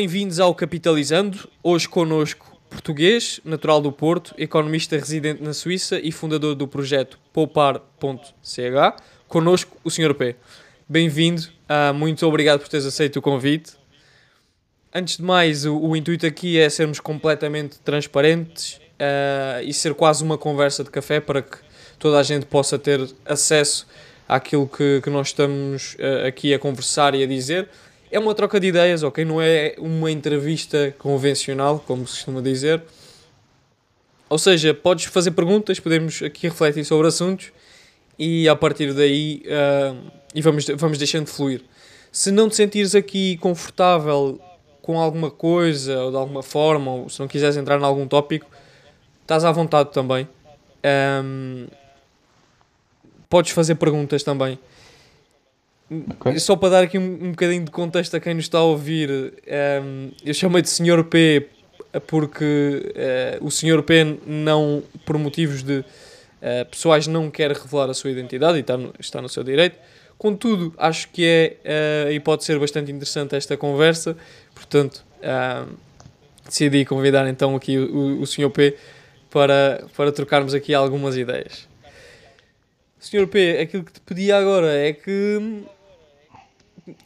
Bem-vindos ao Capitalizando. Hoje connosco português, natural do Porto, economista residente na Suíça e fundador do projeto poupar.ch. Connosco o Sr. P. Bem-vindo, uh, muito obrigado por teres aceito o convite. Antes de mais, o, o intuito aqui é sermos completamente transparentes uh, e ser quase uma conversa de café para que toda a gente possa ter acesso àquilo que, que nós estamos uh, aqui a conversar e a dizer é uma troca de ideias, ok? Não é uma entrevista convencional, como se costuma dizer. Ou seja, podes fazer perguntas, podemos aqui refletir sobre assuntos e a partir daí uh, e vamos, vamos deixando fluir. Se não te sentires aqui confortável com alguma coisa ou de alguma forma, ou se não quiseres entrar em algum tópico, estás à vontade também. Um, podes fazer perguntas também. Okay. Só para dar aqui um, um bocadinho de contexto a quem nos está a ouvir, um, ehm, eu chamei de Sr. P porque uh, o Sr. P não, por motivos de uh, pessoais, não quer revelar a sua identidade e está no, está no seu direito. Contudo, acho que é uh, e pode ser bastante interessante esta conversa, portanto, uh, decidi convidar então aqui o, o Sr. P para, para trocarmos aqui algumas ideias. Sr. P, aquilo que te pedi agora é que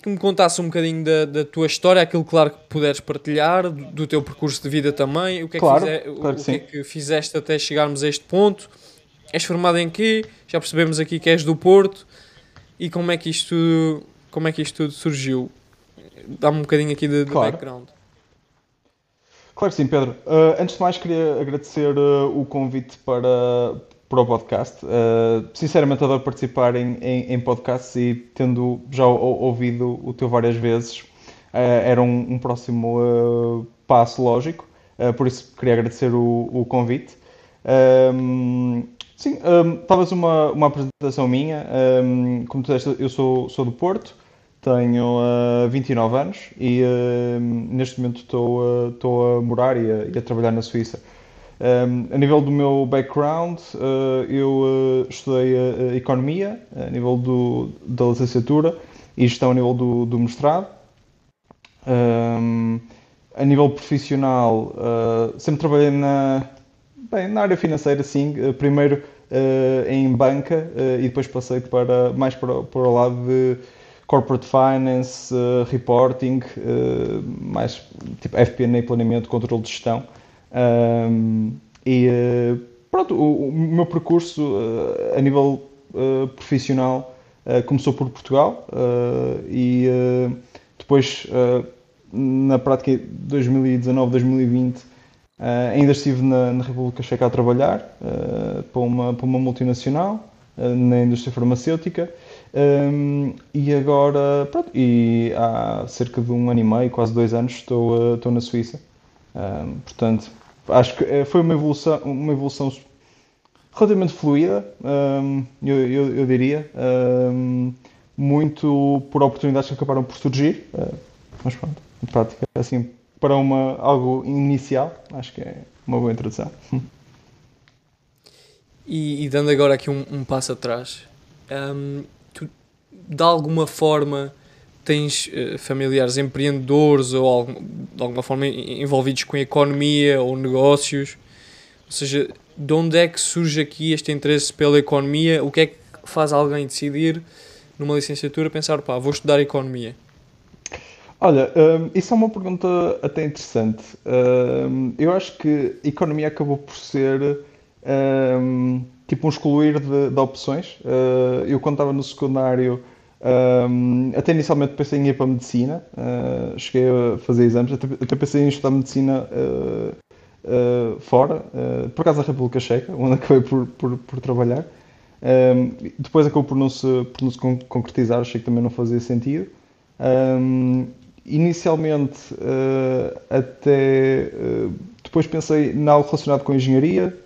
que me contasse um bocadinho da, da tua história, aquilo claro que puderes partilhar, do, do teu percurso de vida também, o que é claro, que, fize, claro o, que, é que fizeste até chegarmos a este ponto. És formado em quê? Já percebemos aqui que és do Porto. E como é que isto, como é que isto tudo surgiu? Dá-me um bocadinho aqui de, de claro. background. Claro que sim, Pedro. Uh, antes de mais, queria agradecer uh, o convite para, para o podcast. Uh, sinceramente, adoro participar em, em, em, podcasts e tendo já ouvido o teu várias vezes, uh, era um, um próximo uh, passo lógico. por isso, queria agradecer o, o convite. Um, sim, um, talvez uma, uma apresentação minha. Um, como tu disseste, eu sou, sou do Porto, tenho 29 anos e neste momento estou a morar e a, e a trabalhar na Suíça. Um, a nível do meu background, uh, eu uh, estudei uh, Economia, a nível do, da licenciatura, e Gestão a nível do, do mestrado. Um, a nível profissional, sempre trabalhei na, bem, na área financeira, sim. primeiro em banca e depois passei para, mais para, para o lado de corporate finance, reporting, mais tipo FP&A, planeamento, controle de gestão. Um, e uh, pronto, o, o, meu percurso uh, a nível uh, profissional começou por Portugal e depois, na prática de 2019, 2020, ainda estive na, na, República Checa a trabalhar para, uma, para uma multinacional na indústria farmacêutica. Um, e agora, pronto, e há cerca de um ano e meio, quase dois anos, estou, estou na Suíça. Um, portanto, acho que eh, foi uma evolução, uma evolução relativamente fluida, um, eu, eu, eu, diria, um, muito por oportunidades que acabaram por surgir, uh, mas pronto, em prática, assim, para uma, algo inicial, acho que é uma boa introdução. E, e dando agora aqui um, um passo atrás, um, tu, de alguma forma tens uh, familiares empreendedores ou algum, de alguma forma envolvidos com economia ou negócios? Ou seja, de onde é que surge aqui este interesse pela economia? O que é que faz alguém decidir numa licenciatura pensar, pá, vou estudar economia? Olha, um, isso é uma pergunta até interessante. Um, eu acho que economia acabou por ser um, tipo um excluir de, de opções. Uh, eu, quando estava no secundário, um, até inicialmente pensei em ir para a medicina, uh, cheguei a fazer exames, até, até pensei em estudar medicina uh, uh, fora, por acaso na República Checa, onde acabei por, por, por trabalhar. Um, depois acabou por não, se, por não se concretizar, achei que também não fazia sentido. Um, inicialmente, até depois pensei em algo relacionado com engenharia,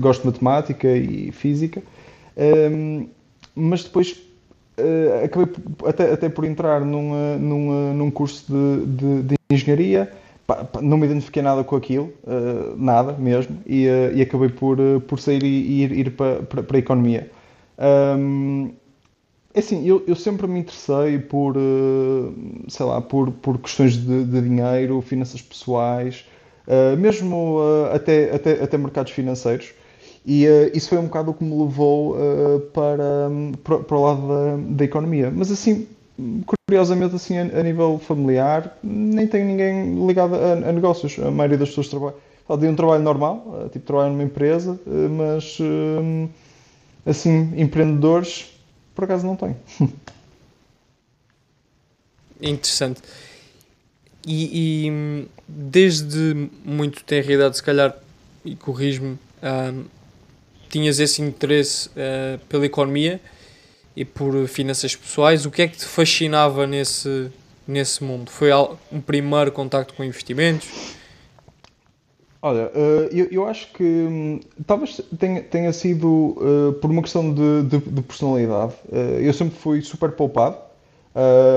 gosto de matemática e física, mas depois uh, acabei até, até por entrar num, num, num curso de, de, de engenharia. Não me identifiquei nada com aquilo, uh, nada mesmo, e, uh, e acabei por, por sair e ir, ir para, para, a economia. Um, é assim, eu, eu sempre me interessei por, sei lá, por, por questões de, de dinheiro, finanças pessoais, mesmo até, até, até mercados financeiros. E isso foi um bocado o que me levou para, para, para, o lado da, da economia. Mas assim, curiosamente, assim, a, a, nível familiar, nem tenho ninguém ligado a, a negócios. A maioria das pessoas trabalha. Tem um trabalho normal, tipo trabalho numa empresa, mas assim, empreendedores por acaso não tenho. Interessante. E, e, desde muito tenra idade, se calhar, e corrijo-me, uh, tinhas esse interesse uh, pela economia e por finanças pessoais. O que é que te fascinava nesse, nesse mundo? Foi um primeiro contacto com investimentos? Olha, uh, eu, eu, acho que um, talvez tenha, tenha sido uh, por uma questão de, de, de personalidade. Eu sempre fui super poupado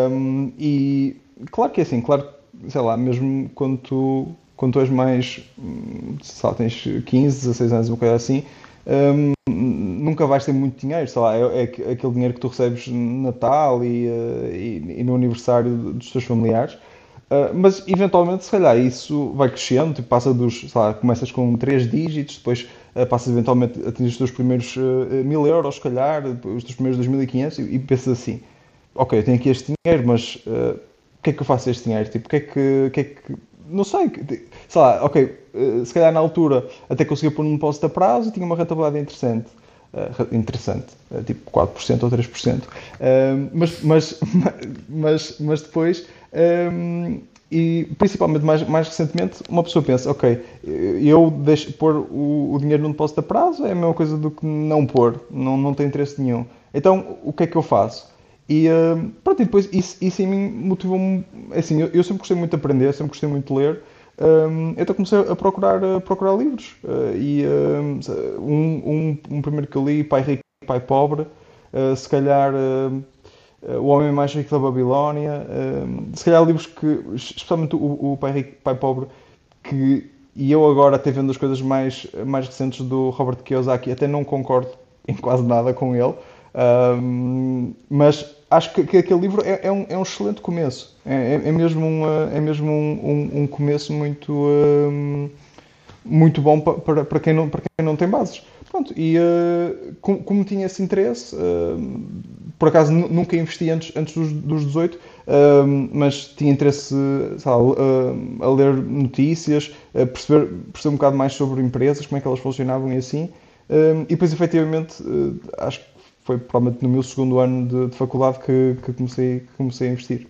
hum, e claro que é assim, claro, sei lá, mesmo quando tu, quando tu és mais, hum, sei lá, tens 15, 16 anos, uma coisa assim, nunca vais ter muito dinheiro, sei lá, é, é aquele dinheiro que tu recebes no Natal e, e, e no aniversário dos teus familiares. Uh, mas eventualmente, se calhar, isso vai crescendo, tipo, passa dos, sei lá, começas com 3 dígitos, depois uh, passas eventualmente a atingir os teus primeiros uh, mil euros, se calhar, os teus primeiros 2.500 e, e pensas assim, ok, eu tenho aqui este dinheiro, mas o que é que eu faço este dinheiro? Tipo, o que é que, que, é que não sei, sei lá, ok, se calhar na altura até conseguia pôr num depósito a prazo e tinha uma rentabilidade interessante. Uh, interessante, uh, tipo 4% ou 3%. Uh, mas, mas, mas, mas depois um, e principalmente mais, mais recentemente, uma pessoa pensa: ok, eu deixo pôr o, o dinheiro num depósito a prazo é a mesma coisa do que não pôr, não, não tem interesse nenhum. Então, o que é que eu faço? E uh, pronto, e depois isso, isso em mim motivou-me. Assim, eu, eu, sempre gostei muito de aprender, sempre gostei muito de ler. Um, então comecei a procurar, a procurar livros. Uh, e um, um, um, primeiro que eu li, Pai Rico Pai Pobre, uh, se calhar o Homem Mais Rico da Babilónia, se calhar livros que, especialmente o, o Pai Rico, Pai Pobre, que e eu agora até vendo as coisas mais, mais recentes do Robert Kiyosaki, até não concordo em quase nada com ele, um, mas acho que, que, aquele livro é, é, um, é um excelente começo. É, é, é mesmo, um, é mesmo um, um, um começo muito, um, ehm, muito bom para, para, quem não, para quem não tem bases. Pronto, e uh, como, como, tinha esse interesse, uh, por acaso nunca investi antes, antes dos, dos 18, uh, mas tinha interesse lá, a ler notícias, a perceber, perceber um bocado mais sobre empresas, como é que elas funcionavam e assim. e depois, efetivamente, acho que foi provavelmente no meu segundo ano de, de faculdade que, que, comecei, que comecei a investir.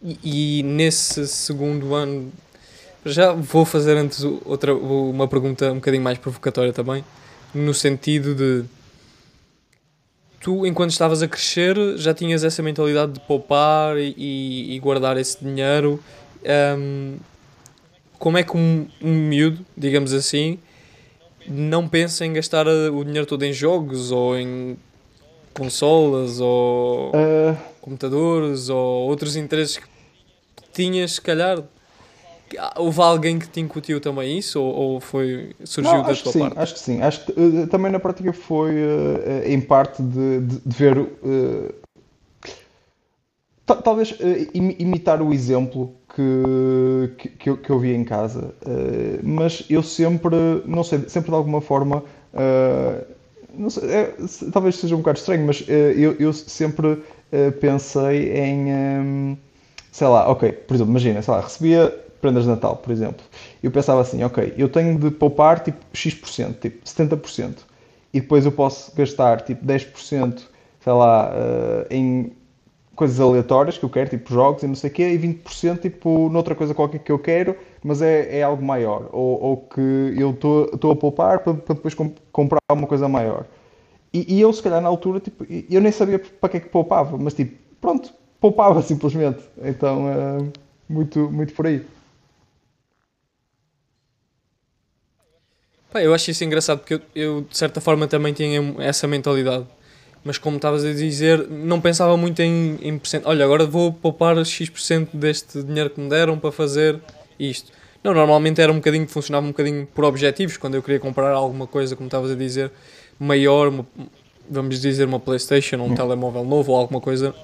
E, e nesse segundo ano já vou fazer antes outra, uma pergunta um bocadinho mais provocatória também, no sentido de tu, enquanto estavas a crescer, já tinhas essa mentalidade de poupar e, e guardar esse dinheiro. Um, como é que um, um miúdo, digamos assim, não pensa em gastar o dinheiro todo em jogos ou em consolas ou uh... computadores ou outros interesses que tinhas, se calhar, Houve alguém que te incutiu também isso ou, ou foi, surgiu Não, da tua sim, parte? Acho que sim. Acho que uh, também na prática foi uh, em parte de, de, de ver. Talvez imitar o exemplo que, que, eu, que eu vi em casa, mas eu sempre, não sei, sempre de alguma forma. Não sei, é, talvez seja um bocado estranho, mas eu, eu sempre pensei em. Um, sei lá, ok, por exemplo, imagina, sei lá, recebia prendas de Natal, por exemplo. Eu pensava assim, ok, eu tenho de poupar tipo X%, tipo 70%, e depois eu posso gastar tipo 10%, sei lá, uh, em coisas aleatórias que eu quero, tipo jogos e não sei o quê, e 20% tipo noutra coisa qualquer que eu quero, mas é, é algo maior. Ou, ou que eu estou a poupar para, para depois comp comprar uma coisa maior. E, e, eu, se calhar, na altura, tipo, eu nem sabia para que é que poupava, mas tipo, pronto, poupava simplesmente. Então, uh, muito, muito por aí. Pá, eu acho isso engraçado porque eu, eu, de certa forma também tinha essa mentalidade. Mas como estavas a dizer, não pensava muito em, em percento. Olha, agora vou poupar X% deste dinheiro que me deram para fazer isto. Não, normalmente era um bocadinho, funcionava um bocadinho por objetivos, quando eu queria comprar alguma coisa, como estavas a dizer, maior, uma, vamos dizer uma Playstation, ou um hum. telemóvel novo ou alguma coisa.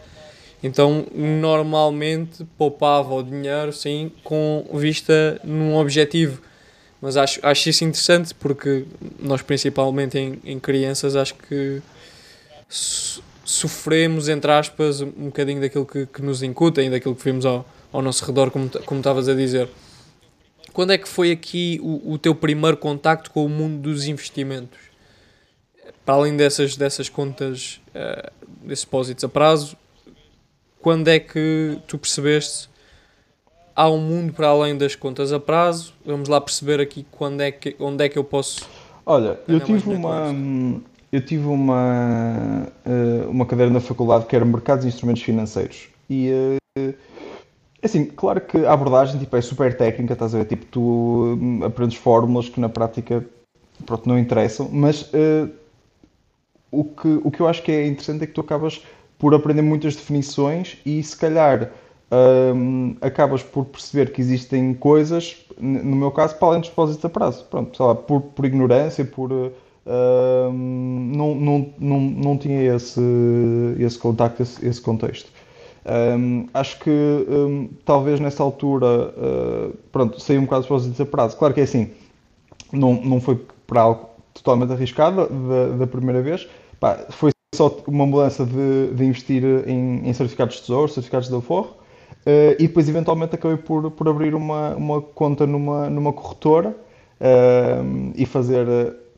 Então, normalmente poupava o dinheiro, sim, com vista num objetivo. Mas acho, acho isso interessante porque nós, principalmente em, em crianças, acho que sofremos, entre aspas, um bocadinho daquilo que, que nos incutem, daquilo que vimos ao, ao nosso redor, como, como estavas a dizer. Quando é que foi aqui o, o teu primeiro contacto com o mundo dos investimentos? Para além dessas, dessas contas, uh, desses depósitos a prazo, quando é que tu percebeste há um mundo para além das contas a prazo? Vamos lá perceber aqui quando é que, onde é que eu posso. Olha, eu tive uma, eu tive uma, eh, uma cadeira na faculdade que era Mercados e Instrumentos Financeiros. E eh, assim, claro que a abordagem tipo, é super técnica, estás a ver? Tipo, tu hum, aprendes fórmulas que na prática pronto, não interessam, mas uh, o, que, o que eu acho que é interessante é que tu acabas por aprender muitas definições e se calhar um, acabas por perceber que existem coisas, no meu caso, para além dos depósitos a prazo. Pronto, sei lá, por, por ignorância, por não, não, não, não tinha esse, esse contacto, esse, esse contexto. Um, acho que um, talvez nessa altura, uh, pronto, saí um bocado para a prazo. Claro que é assim, não, não foi para algo totalmente arriscado da, da primeira vez, Pá, foi só uma mudança de, de investir em, em, certificados de tesouro, certificados de aforro, uh, e depois eventualmente acabei por, por abrir uma, uma conta numa, numa corretora uh, e fazer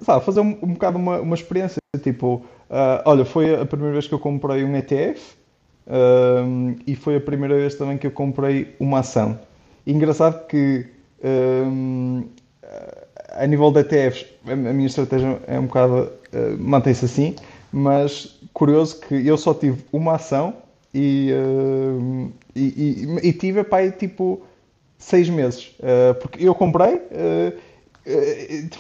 sabe, fazer um, um bocado uma, uma experiência. Tipo, uh, olha, foi a primeira vez que eu comprei um ETF e foi a primeira vez também que eu comprei uma ação. E engraçado que a nível de ETFs, a minha estratégia é um bocado uh, mantém-se assim, mas curioso que eu só tive uma ação e, e, e, e, tive pai, tipo seis meses. Uh, porque eu comprei, uh,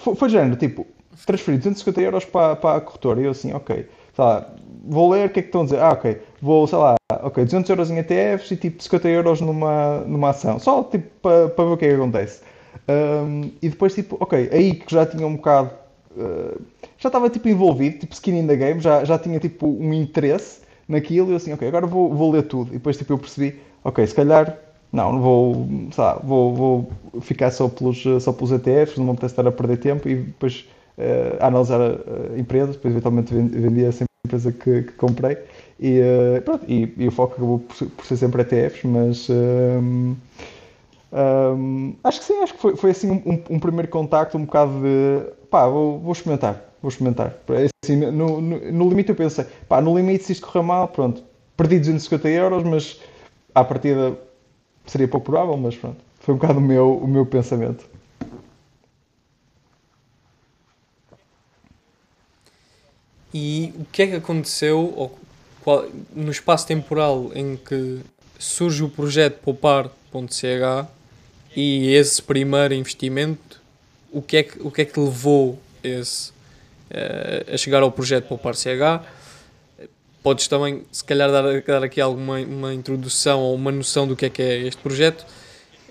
foi, foi género, tipo, transferir 250 euros para, para a corretora. E eu assim, ok, lá, vou ler o que é que estão a dizer. Ah, ok, vou, sei lá, ok, 200 euros em ETFs e tipo 50 euros numa, numa ação. Só tipo para, para ver o que é que acontece. Um, e depois, tipo, ok, aí que já tinha um bocado. Uh, já estava tipo envolvido, tipo skin in the game, já, já tinha tipo um interesse naquilo. E eu assim, ok, agora vou, vou ler tudo. E depois tipo eu percebi, ok, se calhar não, não vou, lá, vou, vou ficar só pelos, só pelos ETFs, não vou estar a perder tempo e depois a analisar a, a empresa, depois eventualmente vendia essa empresa que, que comprei e, uh, pronto, e, e, o foco acabou por, por, ser sempre ETFs, mas um, um, acho que sim, acho que foi, foi assim um, um, primeiro contacto, um bocado de pá, vou, vou experimentar, vou experimentar. Assim, no, no, no, limite eu pensei, pá, no limite se isto correr mal, pronto, perdi 250 euros, mas à partida seria pouco provável, mas pronto, foi um bocado o meu, o meu pensamento. E o que é que aconteceu ou qual, no espaço temporal em que surge o projeto poupar.ch e esse primeiro investimento, o que é que, o que, é que levou esse, uh, a chegar ao projeto poupar.ch? Podes também, se calhar, dar, dar aqui alguma uma introdução ou uma noção do que é que é este projeto,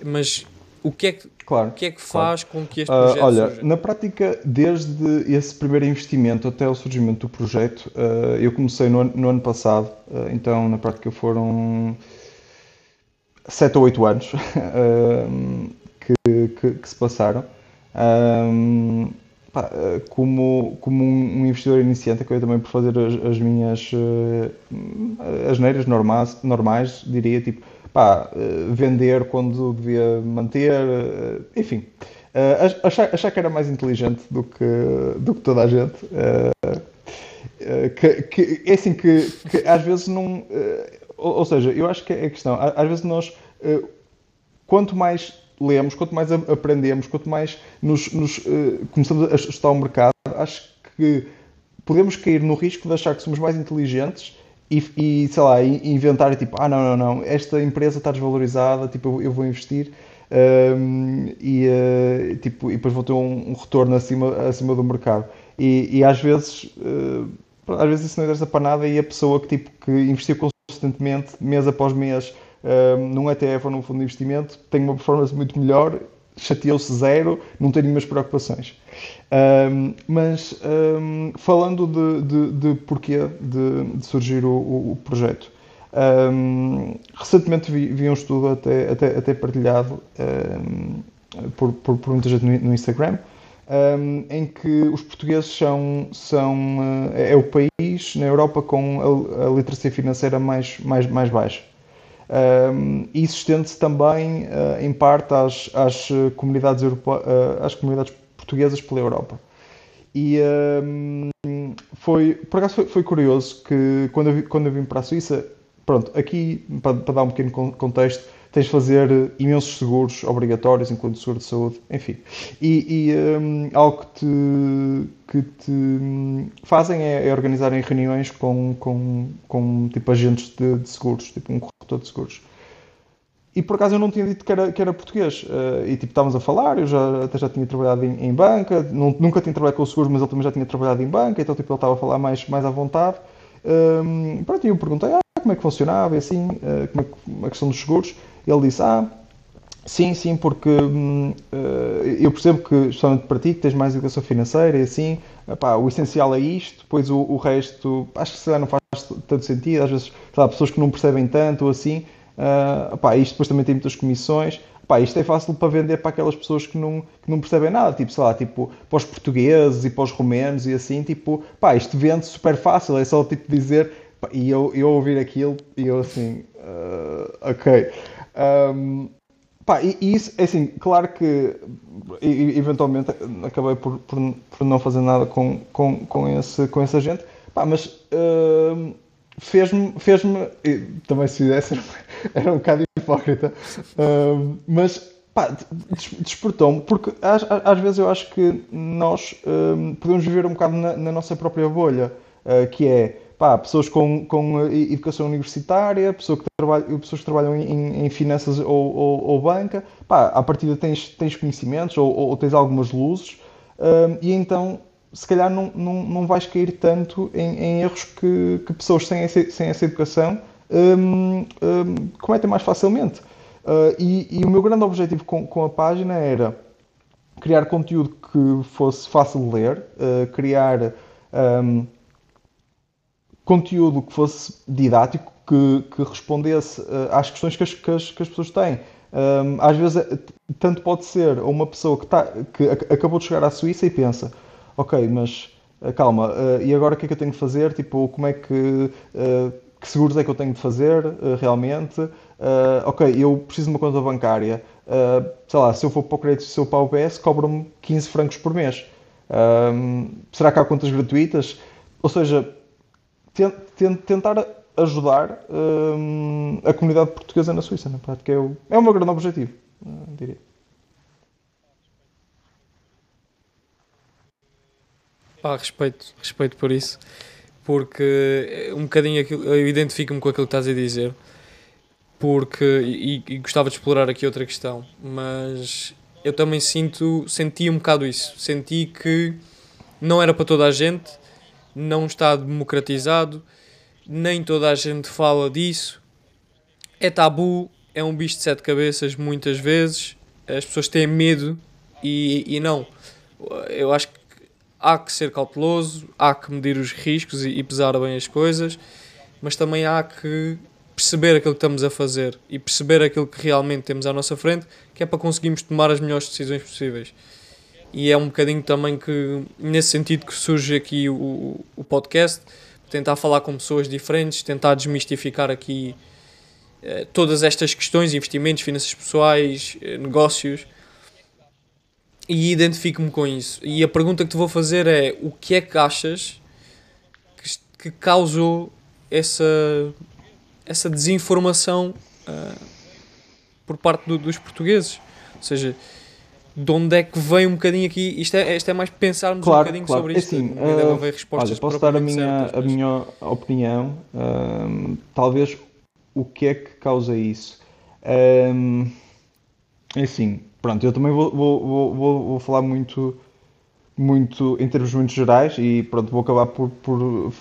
mas o que é que, claro, o que, é que faz claro. com que este projeto uh, Olha, surja? na prática, desde esse primeiro investimento até o surgimento do projeto, uh, eu comecei no, no ano passado, uh, então na prática foram 7 ou 8 anos que, que, que, se passaram. Pá, como, como um investidor iniciante, acabei também por fazer as, as minhas as neiras normais, normais, diria, tipo, pá, eh, vender quando devia manter, eh, enfim. Eh, achar, achar que era mais inteligente do que, do que toda a gente. Que, que, é assim que, que às vezes não. Ou, seja, eu acho que é a questão. Às vezes nós, quanto mais lemos, quanto mais aprendemos, quanto mais nos, nos começamos a estudar o mercado, acho que podemos cair no risco de achar que somos mais inteligentes e, e, sei lá, inventar tipo, ah, não, não, não, esta empresa está desvalorizada, tipo, eu, eu vou investir um, e, uh, tipo, e depois vou ter um, um, retorno acima, acima do mercado. E, e às vezes, uh, às vezes isso não interessa para nada e a pessoa que, tipo, que investiu consistentemente, mês após mês, um, num ETF ou num fundo de investimento, tem uma performance muito melhor chateou-se zero, não tem nenhumas preocupações. Um, mas um, falando de, de, de porquê de, de surgir o, o, o projeto, um, recentemente vi, vi, um estudo até, até, até partilhado por, por, por, muita gente no, no Instagram, em que os portugueses são, são é, é o país na Europa com a, a literacia financeira mais, mais, mais baixa. Um, isso estende-se também, uh, em parte, às, às, comunidades uh, às comunidades portuguesas pela Europa. E foi, por acaso foi, foi, curioso que quando eu, quando eu vim para a Suíça, pronto, aqui, para, para dar um pequeno contexto, tens de fazer imensos seguros obrigatórios, incluindo seguro de saúde, enfim. E, e um, algo que te, que te fazem é, é organizarem reuniões com, com, com tipo agentes de, de seguros, tipo um corretor de seguros. E por acaso eu não tinha dito que era, que era português. Uh, e tipo, estávamos a falar, eu já, até já tinha trabalhado em, em banca, não, nunca tinha trabalhado com o seguro, mas ele também já tinha trabalhado em banca, então tipo, ele estava a falar mais, mais à vontade. Um, pronto, e eu perguntei ah, como é que funcionava e assim, uh, como é que, a questão dos seguros. Ele disse, ah, sim, sim, porque uh, eu percebo que, especialmente para ti, que tens mais educação financeira e assim, epá, o essencial é isto, depois o, o resto, acho que se não faz tanto sentido, às vezes, há pessoas que não percebem tanto ou assim, uh, epá, isto depois também tem muitas comissões, epá, isto é fácil para vender para aquelas pessoas que não, que não percebem nada, tipo, sei lá, tipo, para os portugueses e para os romenos e assim, tipo, pá, isto vende super fácil, é só tipo dizer, e eu, eu ouvir aquilo e eu assim, uh, ok. Um, pá, e, e, isso, é assim, claro que eventualmente acabei por, por, por, não fazer nada com, com, com, esse, com essa gente, pá, mas fez-me, fez-me, também se fizesse era um bocado hipócrita, mas pá, despertou-me, porque às, às vezes eu acho que nós uh, podemos viver um bocado na, na nossa própria bolha, uh, que é pá, pessoas com, com educação universitária, pessoas que trabalham, pessoas que trabalham em, em finanças ou, ou, ou, banca, pá, à partida tens, tens conhecimentos ou, ou tens algumas luzes, um, e então se calhar não, não, não vais cair tanto em, em erros que, que, pessoas sem essa, sem essa educação um, um, cometem mais facilmente. Uh, e, e, o meu grande objetivo com, com a página era criar conteúdo que fosse fácil de ler, uh, criar um, conteúdo que fosse didático, que, que respondesse uh, às questões que as, que as, que as pessoas têm. Um, às vezes, eh, tanto pode ser uma pessoa que, tá, que acabou de chegar à Suíça e pensa: Ok, mas uh, calma, uh, e agora o que é que eu tenho de fazer? Tipo, como é que. que seguros é que eu tenho de fazer realmente? ok, eu preciso de uma conta bancária. sei lá, se eu for para o crédito, se eu para o UBS, cobram-me 15 francos por mês. Será que há contas gratuitas? Ou seja, tentar ajudar hum, a comunidade portuguesa na Suíça, na prática. É o, é o meu grande objetivo, uh, diria. Respeito, respeito por isso, porque um bocadinho aquilo, eu identifico-me com aquilo que estás a dizer, porque, e, e, gostava de explorar aqui outra questão, mas eu também sinto, senti um bocado isso, senti que não era para toda a gente, não está democratizado, nem toda a gente fala disso, é tabu, é um bicho de sete cabeças muitas vezes, as pessoas têm medo e, e não. Eu acho que há que ser cauteloso, há que medir os riscos e, e pesar bem as coisas, mas também há que perceber aquilo que estamos a fazer e perceber aquilo que realmente temos à nossa frente, que é para conseguirmos tomar as melhores decisões possíveis e é um bocadinho também que nesse sentido que surge aqui o, o podcast tentar falar com pessoas diferentes tentar desmistificar aqui eh, todas estas questões investimentos finanças pessoais eh, negócios. E identifico-me com isso. E a pergunta que te vou fazer é o que é que achas que, que causou essa essa desinformação uh, por parte do, dos portugueses? Ou seja de onde é que vem um bocadinho aqui. Isto é, isto é mais pensarmos claro, um bocadinho claro. sobre é isto. Assim, uh, olha, posso dar a minha, certas, a minha opinião. Um, talvez o que é que causa isso? Um, é assim, pronto, eu também vou, vou, vou, vou, falar muito, muito em termos muito gerais e pronto, vou acabar por, por uh,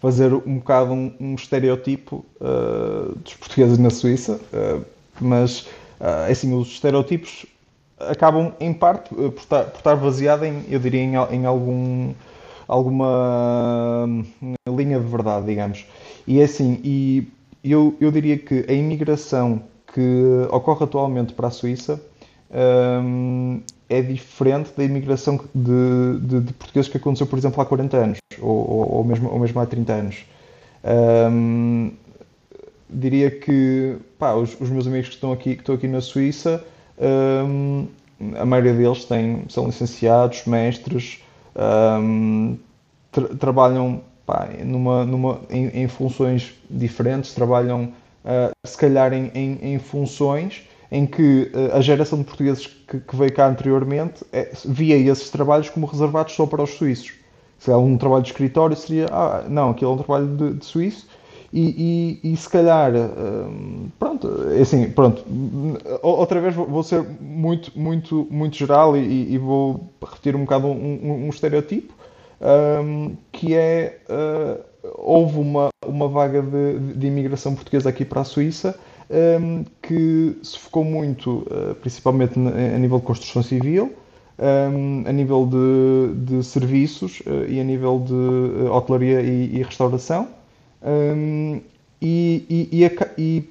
fazer um bocado um, um estereotipo uh, dos portugueses na Suíça, uh, mas assim, os estereotipos acabam, em parte, por estar, por estar baseada em, eu diria, em, em algum, alguma hum, linha de verdade, digamos. E é assim, e eu, eu diria que a imigração que ocorre atualmente para a Suíça um, é diferente da imigração de, de, de, portugueses que aconteceu, por exemplo, há 40 anos, ou, ou, ou mesmo, ou mesmo há 30 anos. Um, diria que pá, os, os, meus amigos que estão aqui, que estão aqui na Suíça, um, a maioria deles têm, são licenciados, mestres, tra trabalham pá, numa, numa, em, em, funções diferentes, trabalham uh, se calhar em, em, em funções em que uh, a geração de portugueses que, que veio cá anteriormente é, via esses trabalhos como reservados só para os suíços. Se é um trabalho de escritório, seria, ah, não, aquilo é um trabalho de, de suíço, e, e, e, se calhar, hum, pronto, é assim, pronto, outra vez vou ser muito, muito, muito geral e, e vou repetir um bocado um, um, um estereotipo, um, que é, uh, houve uma, uma vaga de, de imigração portuguesa aqui para a Suíça, um, que se focou muito, uh, principalmente a nível de construção civil, um, a nível de, de serviços uh, e a nível de hotelaria e, e restauração. Um, e, e, e,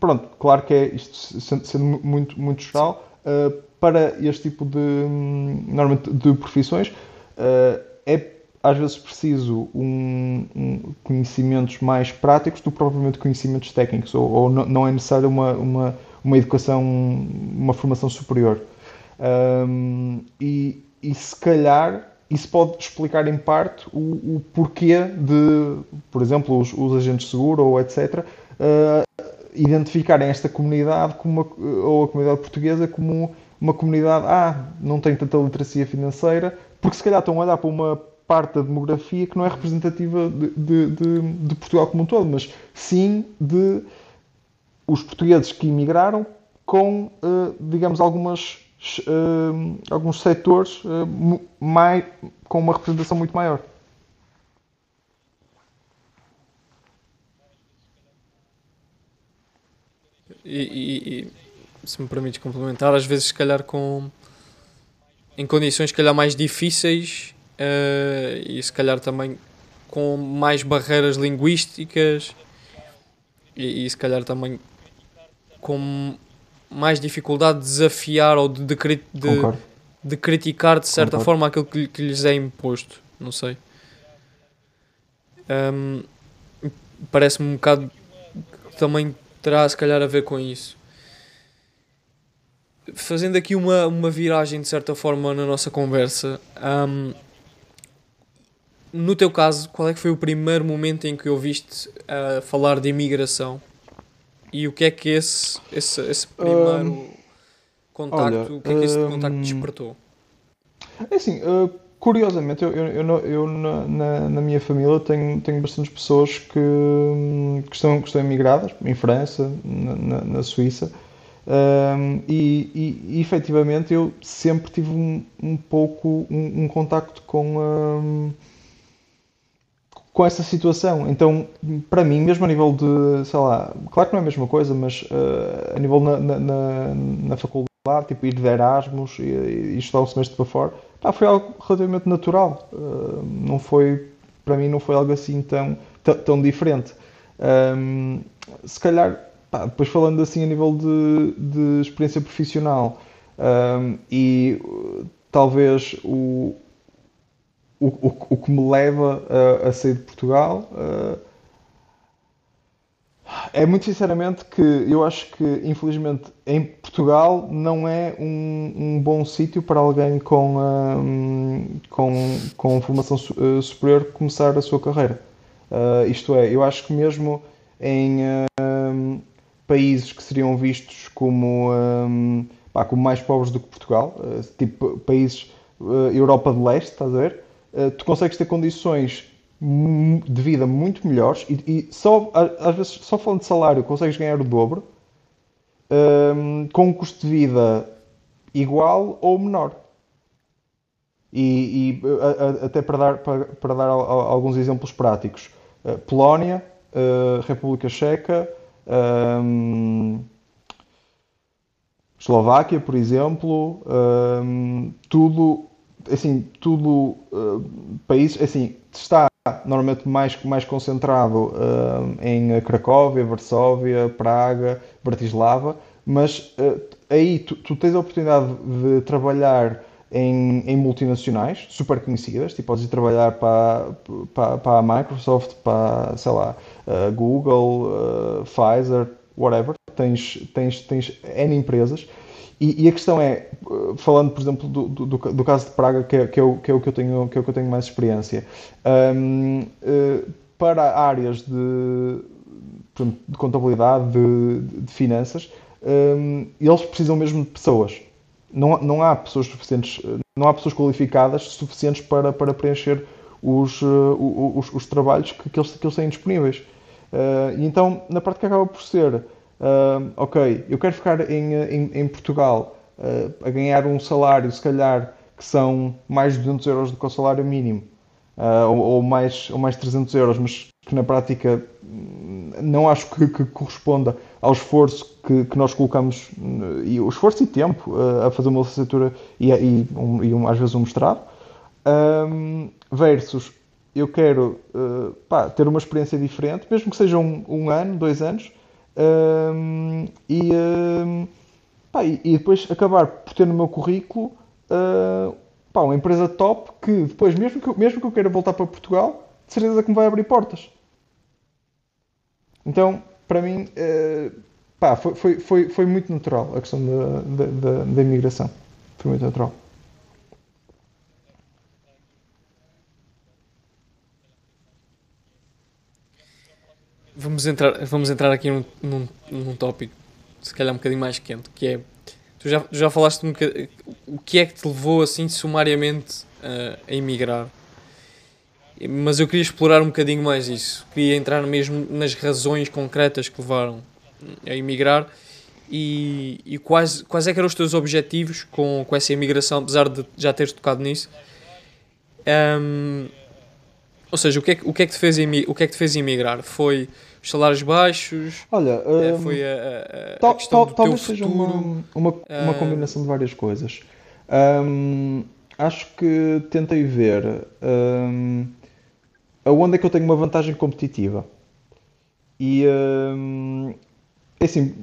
pronto, claro que é isto sendo muito, muito geral, para este tipo de, normalmente, de profissões, é às vezes preciso um, um, conhecimentos mais práticos do que propriamente conhecimentos técnicos, ou, ou não, é necessário uma, uma, uma educação, uma formação superior. Um, e, e se calhar isso pode explicar em parte o, o porquê de, por exemplo, os, os agentes de seguro ou etc., uh, identificarem esta comunidade como uma, ou a comunidade portuguesa como uma comunidade, ah, não tem tanta literacia financeira, porque se calhar estão a olhar para uma parte da demografia que não é representativa de, de, de, de, Portugal como um todo, mas sim de os portugueses que emigraram com, uh, digamos, algumas, alguns setores uh, mais, com uma representação muito maior. E, e, e, se me permites complementar, às vezes se calhar com em condições se calhar mais difíceis uh, e se calhar também com mais barreiras linguísticas e, e, se calhar também com mais dificuldade de desafiar ou de, de, de, de criticar de certa Concordo. forma aquilo que, que, lhes é imposto. Não sei. Um, Parece-me um bocado que também terá se calhar a ver com isso. Fazendo aqui uma, uma viragem de certa forma na nossa conversa, um, no teu caso, qual é que foi o primeiro momento em que ouviste uh, falar de imigração? E o que é que esse, esse, esse primeiro um, contacto, olha, o que é que esse um, contacto despertou? É assim, uh, curiosamente, eu, eu, eu, eu na, na, minha família tenho, tenho bastantes pessoas que, que, estão, que estão emigradas, em França, na, na, na Suíça, um, e, e, e, efetivamente eu sempre tive um, um pouco um, um contacto com... Um, com essa situação. Então, para mim, mesmo a nível de, sei lá, claro que não é a mesma coisa, mas uh, a nível na, na, na, na, faculdade, tipo ir de Erasmus e, e estudar um semestre para fora, pá, foi algo relativamente natural. Uh, não foi, para mim, não foi algo assim tão, tão, diferente. Um, se calhar, pá, depois falando assim a nível de, de experiência profissional um, e talvez o, o, o, o que me leva a, a sair de Portugal uh, é muito sinceramente que eu acho que, infelizmente, em Portugal não é um, um bom sítio para alguém com, um, com, com formação uh, superior começar a sua carreira. Uh, isto é, eu acho que mesmo em um, países que seriam vistos como, pá, como mais pobres do que Portugal, uh, tipo países Europa de Leste, estás a ver? Eh, tu consegues ter condições de vida muito melhores e, e, só, às vezes, só falando de salário, consegues ganhar o dobro um, ehm, com um custo de vida igual ou menor. E, e a, a, até para dar, para, para dar alguns exemplos práticos: uh, Polónia, uh, República Checa, um, ehm, Eslováquia, por exemplo, um, tudo, assim, tudo uh, países, assim, está normalmente mais, mais concentrado uh, em Cracóvia, Varsóvia, Praga, Bratislava, mas uh, aí tu, tu, tens a oportunidade de trabalhar em, em, multinacionais super conhecidas, tipo, podes ir trabalhar para, para, para a Microsoft, para, sei lá, uh, Google, Pfizer, whatever, tens, tens, tens N empresas e, e, a questão é, falando por exemplo do, do, do caso de Praga, que é, que, é o, que é o que eu tenho, que é o que eu tenho mais experiência, um, uh, eh, para áreas de, de contabilidade, de, de finanças, um, eles precisam mesmo de pessoas. Não, não há pessoas suficientes, não há pessoas qualificadas suficientes para, para preencher os, uh, os, os, trabalhos que, que, eles, que eles têm disponíveis. Uh, então, na prática, acaba por ser uh, ok, eu quero ficar em, em, em Portugal uh, a ganhar um salário, se calhar, que são mais de 200 euros do que o salário mínimo, uh, ou, ou, mais, ou mais 300 euros, mas que na prática hum, não acho que, que corresponda ao esforço que, que, nós colocamos, e o esforço e tempo a fazer uma licenciatura e, e, um, e um, às vezes um mestrado, um, versus eu quero uh, pá, ter uma experiência diferente, mesmo que seja um, um ano, dois anos, um, e, um, pá, e, depois acabar por ter no meu currículo uh, pá, uma empresa top que depois, mesmo que, mesmo que eu queira voltar para Portugal, de certeza que me vai abrir portas. Então, para mim, uh, pá, foi, foi, foi, foi muito natural a questão da, da, da imigração. Foi muito natural. Vamos entrar, vamos entrar aqui num, num, num tópico, se calhar um bocadinho mais quente, que é, tu já, já falaste um bocadinho, o que é que te levou assim sumariamente uh, a emigrar? Mas eu queria explorar um bocadinho mais isso, queria entrar mesmo nas razões concretas que levaram a emigrar e, e quais, quais é que eram os teus objetivos com, com essa imigração, apesar de já teres tocado nisso. Um, ou seja, o que é, o que, é que, te fez o que é que te fez emigrar? Foi os salários baixos? Olha, um, foi a, a, a questão do talvez seja uma, uma, uma combinação de várias coisas. Um, acho que tentei ver um, aonde é que eu tenho uma vantagem competitiva. E um, é assim,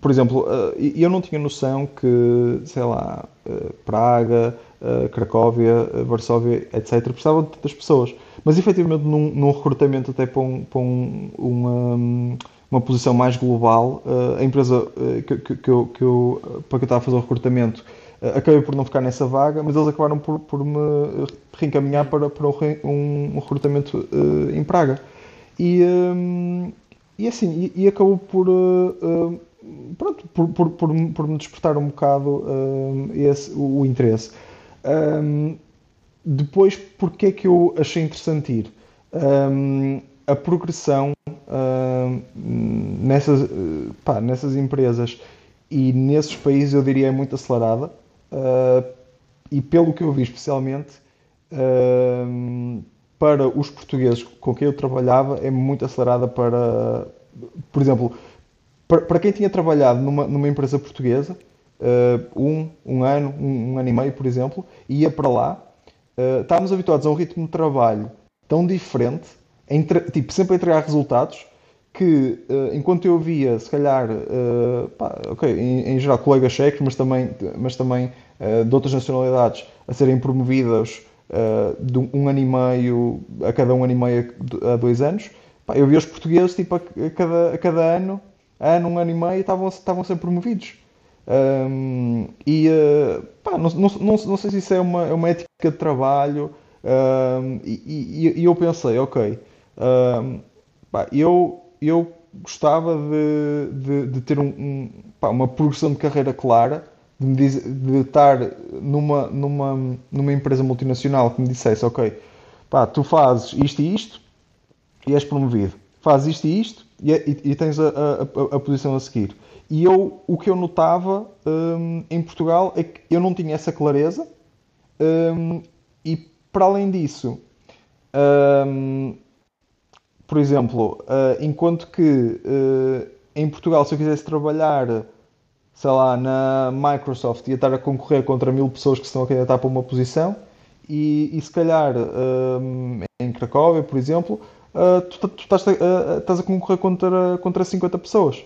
por exemplo, uh, eu não tinha noção que, sei lá, uh, Praga, uh, Cracóvia, Varsóvia, etc., precisavam de tantas pessoas. Mas efetivamente num, num recrutamento até para, um, para um, uma, uma posição mais global, uh, a empresa uh, que, que, que, eu, que eu, para que eu estava a fazer o recrutamento uh, acabei por não ficar nessa vaga, mas eles acabaram por, por me reencaminhar para, para um, um recrutamento em Praga. E, um, e assim, e, e acabou por, pronto, por, por, por, por, me despertar um bocado esse, o, o interesse. Um, depois, porque é que eu achei interessante ir? Um, a progressão nessas, pá, nessas empresas e nesses países eu diria é muito acelerada uh, e pelo que eu vi especialmente uh, para os portugueses com quem eu trabalhava é muito acelerada para por exemplo para, para quem tinha trabalhado numa, numa empresa portuguesa uh, um, um ano, um, um ano e meio por exemplo ia para lá uh, estávamos habituados a um ritmo de trabalho tão diferente, entre, tipo, sempre a entregar resultados, que uh, enquanto eu via, se calhar, uh, pá, ok, em, em, geral colegas checos, mas também, mas também de outras nacionalidades, a serem promovidos de um, ano e meio a cada um ano e meio a dois anos, pá, eu via os portugueses tipo, a, cada, a cada ano, ano, um ano e meio, estavam, estavam a ser promovidos. Um, e uh, pá, não, não, não, não, sei se isso é uma, é uma ética de trabalho. Um, e, e, e, eu pensei, ok, um, pá, eu, eu gostava de, de, de ter um, pá, uma progressão de carreira clara, de, de estar numa, numa, numa empresa multinacional que me dissesse, ok, pá, tu fazes isto e isto e és promovido. Fazes isto e isto e, e, e tens a, a, a, posição a seguir. E eu, o que eu notava um, em Portugal é que eu não tinha essa clareza um, e, para além disso, um, por exemplo, uh, enquanto que uh, em Portugal, se eu quisesse trabalhar sei lá, na Microsoft ia estar a concorrer contra mil pessoas que estão a candidatar para uma posição e, e se calhar um, em Cracóvia, por exemplo, uh, tu, tu estás, a, estás, a, concorrer contra, contra 50 pessoas.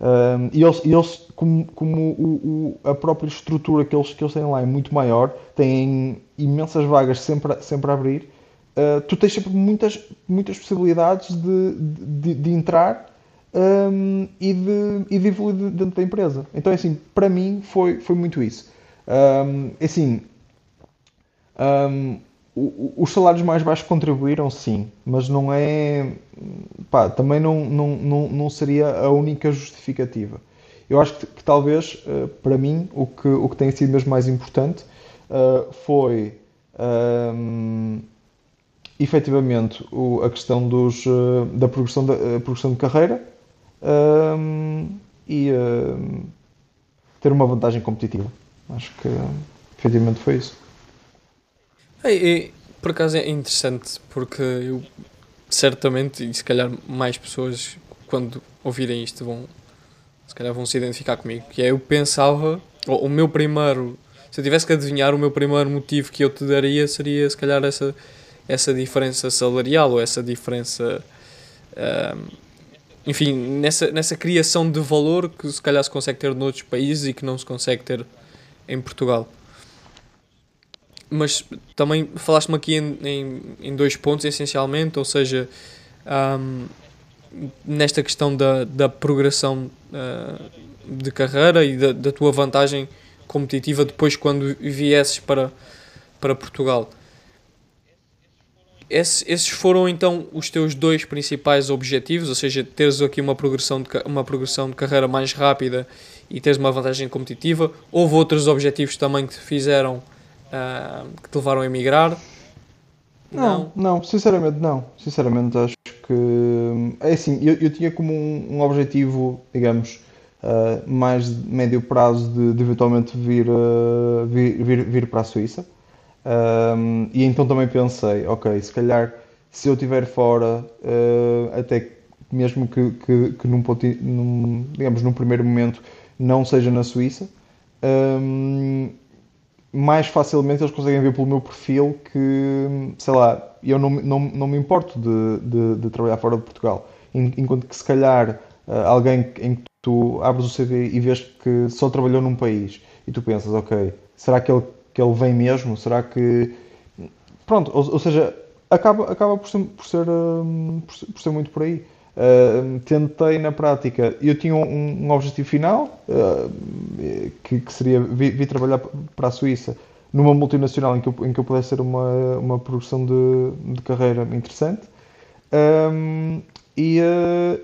Um, e eles, eles como, como o, o, a própria estrutura que eles, que eles têm lá é muito maior, têm imensas vagas sempre, sempre a abrir, uh, tu tens sempre muitas, muitas possibilidades de, de, de entrar um, e, de, e de evoluir dentro da empresa. Então, é assim, para mim foi, foi muito isso. Um, assim, um, os salários mais baixos contribuíram, sim, mas não é. Pá, também não, não, não, não seria a única justificativa. Eu acho que, que talvez, uh, para mim, o que, o que tem sido mesmo mais importante uh, foi um, efetivamente o, a questão dos, uh, da progressão, da, progressão de carreira um, e um, ter uma vantagem competitiva. Acho que efetivamente foi isso. É, é, por acaso é interessante porque eu certamente, e se calhar mais pessoas quando ouvirem isto vão se calhar vão se identificar comigo, que é eu pensava, o, meu primeiro, se eu tivesse que adivinhar, o meu primeiro motivo que eu te daria seria se calhar essa, essa diferença salarial ou essa diferença um, enfim, nessa, nessa criação de valor que se calhar se consegue ter noutros países e que não se consegue ter em Portugal. Mas também falaste-me aqui em, em, em, dois pontos, essencialmente, ou seja, um, nesta questão da, da progressão uh, de carreira e da, da tua vantagem competitiva depois quando viesses para, para Portugal. Esse, esses foram então os teus dois principais objetivos, ou seja, teres aqui uma progressão de, uma progressão de carreira mais rápida e teres uma vantagem competitiva. Houve outros objetivos também que te fizeram, uh, que te levaram a emigrar? Não, não, não, sinceramente não. Sinceramente acho que é assim, eu, eu tinha como um, um objetivo, digamos, uh, mais de médio prazo de, de eventualmente vir, uh, vir, vir, vir para a Suíça. Um, e então também pensei, ok, se calhar se eu estiver fora, uh, até mesmo que, que, que num, num, digamos, num primeiro momento não seja na Suíça, um, mais facilmente eles conseguem ver pelo meu perfil que, sei lá, eu não, não, não me importo de, de, de trabalhar fora de Portugal. Enquanto que se calhar uh, alguém em que tu abres o CV e vês que só trabalhou num país e tu pensas, ok, será que ele que ele vem mesmo? Será que. Pronto, ou, ou seja, acaba, acaba por, ser, por, ser, ser, por ser muito por aí. Uh, tentei na prática, eu tinha um, um objetivo final uh, que, que, seria vir, vir, trabalhar para a Suíça numa multinacional em que eu, em que eu pudesse ter uma, uma progressão de, de carreira interessante um, e, uh,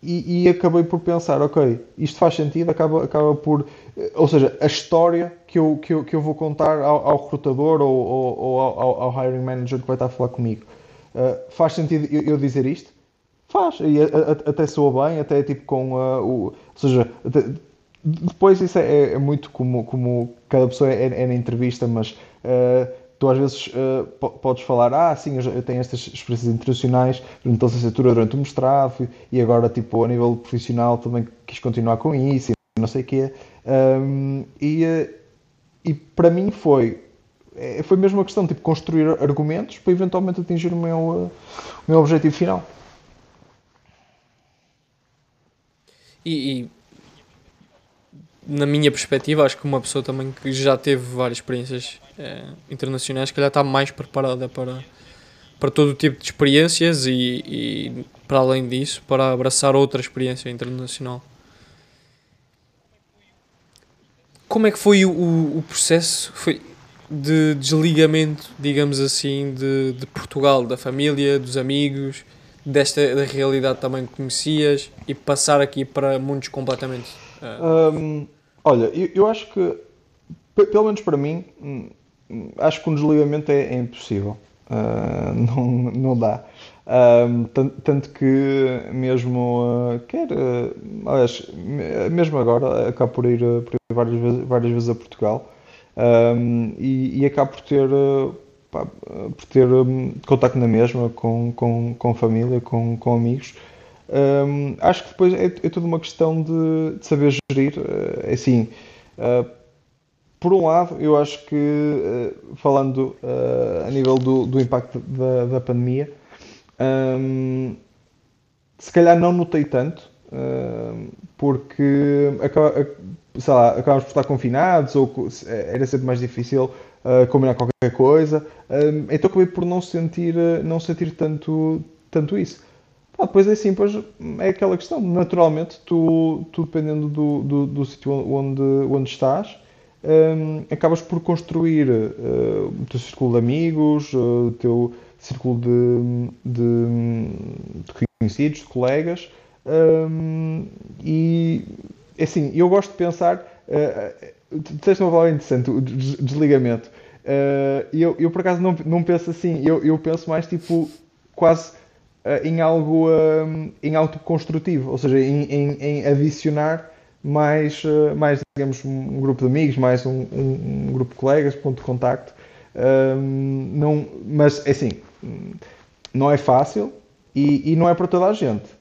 e, e, acabei por pensar, ok, isto faz sentido, acaba, acaba por. Ou seja, a história que eu, que eu, que eu vou contar ao, ao recrutador ou, ou, ou ao, ao, hiring manager que vai estar a falar comigo. Faz sentido eu, dizer isto? Faz, e a, a, até soa bem, até tipo com uh, o. Ou seja, até, depois isso é, é, muito como, como cada pessoa é, é na entrevista, mas. Uh, tu às vezes uh, podes falar, ah, sim, eu, tenho estas experiências internacionais durante a licenciatura, durante o mestrado e agora, tipo, a nível profissional também quis continuar com isso e não sei o quê. Um, e, e para mim foi, é, foi mesmo uma questão tipo, construir argumentos para eventualmente atingir o meu, o meu objetivo final. E, e na minha perspectiva, acho que uma pessoa também que já teve várias experiências eh, internacionais, que calhar está mais preparada para, para todo o tipo de experiências e, e, para além disso, para abraçar outra experiência internacional. Como é que foi o, o processo foi de desligamento, digamos assim, de, de Portugal, da família, dos amigos, desta da realidade também que conhecias e passar aqui para mundos completamente. Uh... Um, olha, eu, eu acho que, pelo menos para mim, hum, acho que um desligamento é, é impossível. Uh, não, não dá. Uh, tanto, tanto, que mesmo uh, quer aliás, mesmo agora acabo por ir, por ir várias, vezes, várias vezes a Portugal e, e acabo por ter pá, por ter um, contacto na mesma com, com, com família, com, com amigos Um, acho que depois é, é tudo uma questão de, de saber gerir. Uh, assim, uh, por um lado, eu acho que, uh, falando a nível do, do impacto da, da pandemia, um, se calhar não notei tanto, porque acaba, sei lá, por estar confinados ou era sempre mais difícil combinar qualquer coisa, então acabei por não sentir, não sentir tanto, tanto isso. Ah, depois é assim, pois é aquela questão. Naturalmente, tu, tu dependendo do, do, do sítio onde, onde estás, um, acabas por construir uh, o teu círculo de amigos, uh, o teu círculo de, de, de conhecidos, de colegas. Um, e assim, eu gosto de pensar. Uh, disseste uma palavra interessante, o desligamento. Uh, eu, eu por acaso não, não penso assim, eu, eu penso mais tipo quase uh, em algo um, em algo construtivo, ou seja, em, em, em adicionar mais, uh, mais digamos, um grupo de amigos, mais um, um, um grupo de colegas, ponto de contacto. Um, não, mas é assim, não é fácil e, e não é para toda a gente.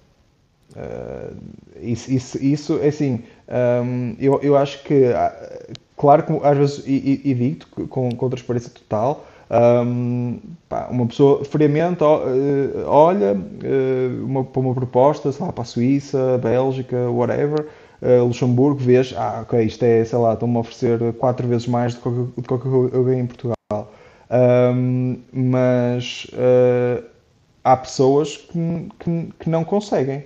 Uh, isso, isso, isso, é assim, eu, eu acho que, claro que às vezes, e, e, digo com, com transparência total, um, pá, uma pessoa friamente eh, olha uh, uma, para uma proposta, sei lá, para a Suíça, Bélgica, whatever, Luxemburgo, vês, ah, ok, isto é, sei lá, estão-me a oferecer quatro vezes mais do que, do que eu ganho em Portugal. Um, mas uh, há pessoas que, que, que, não conseguem,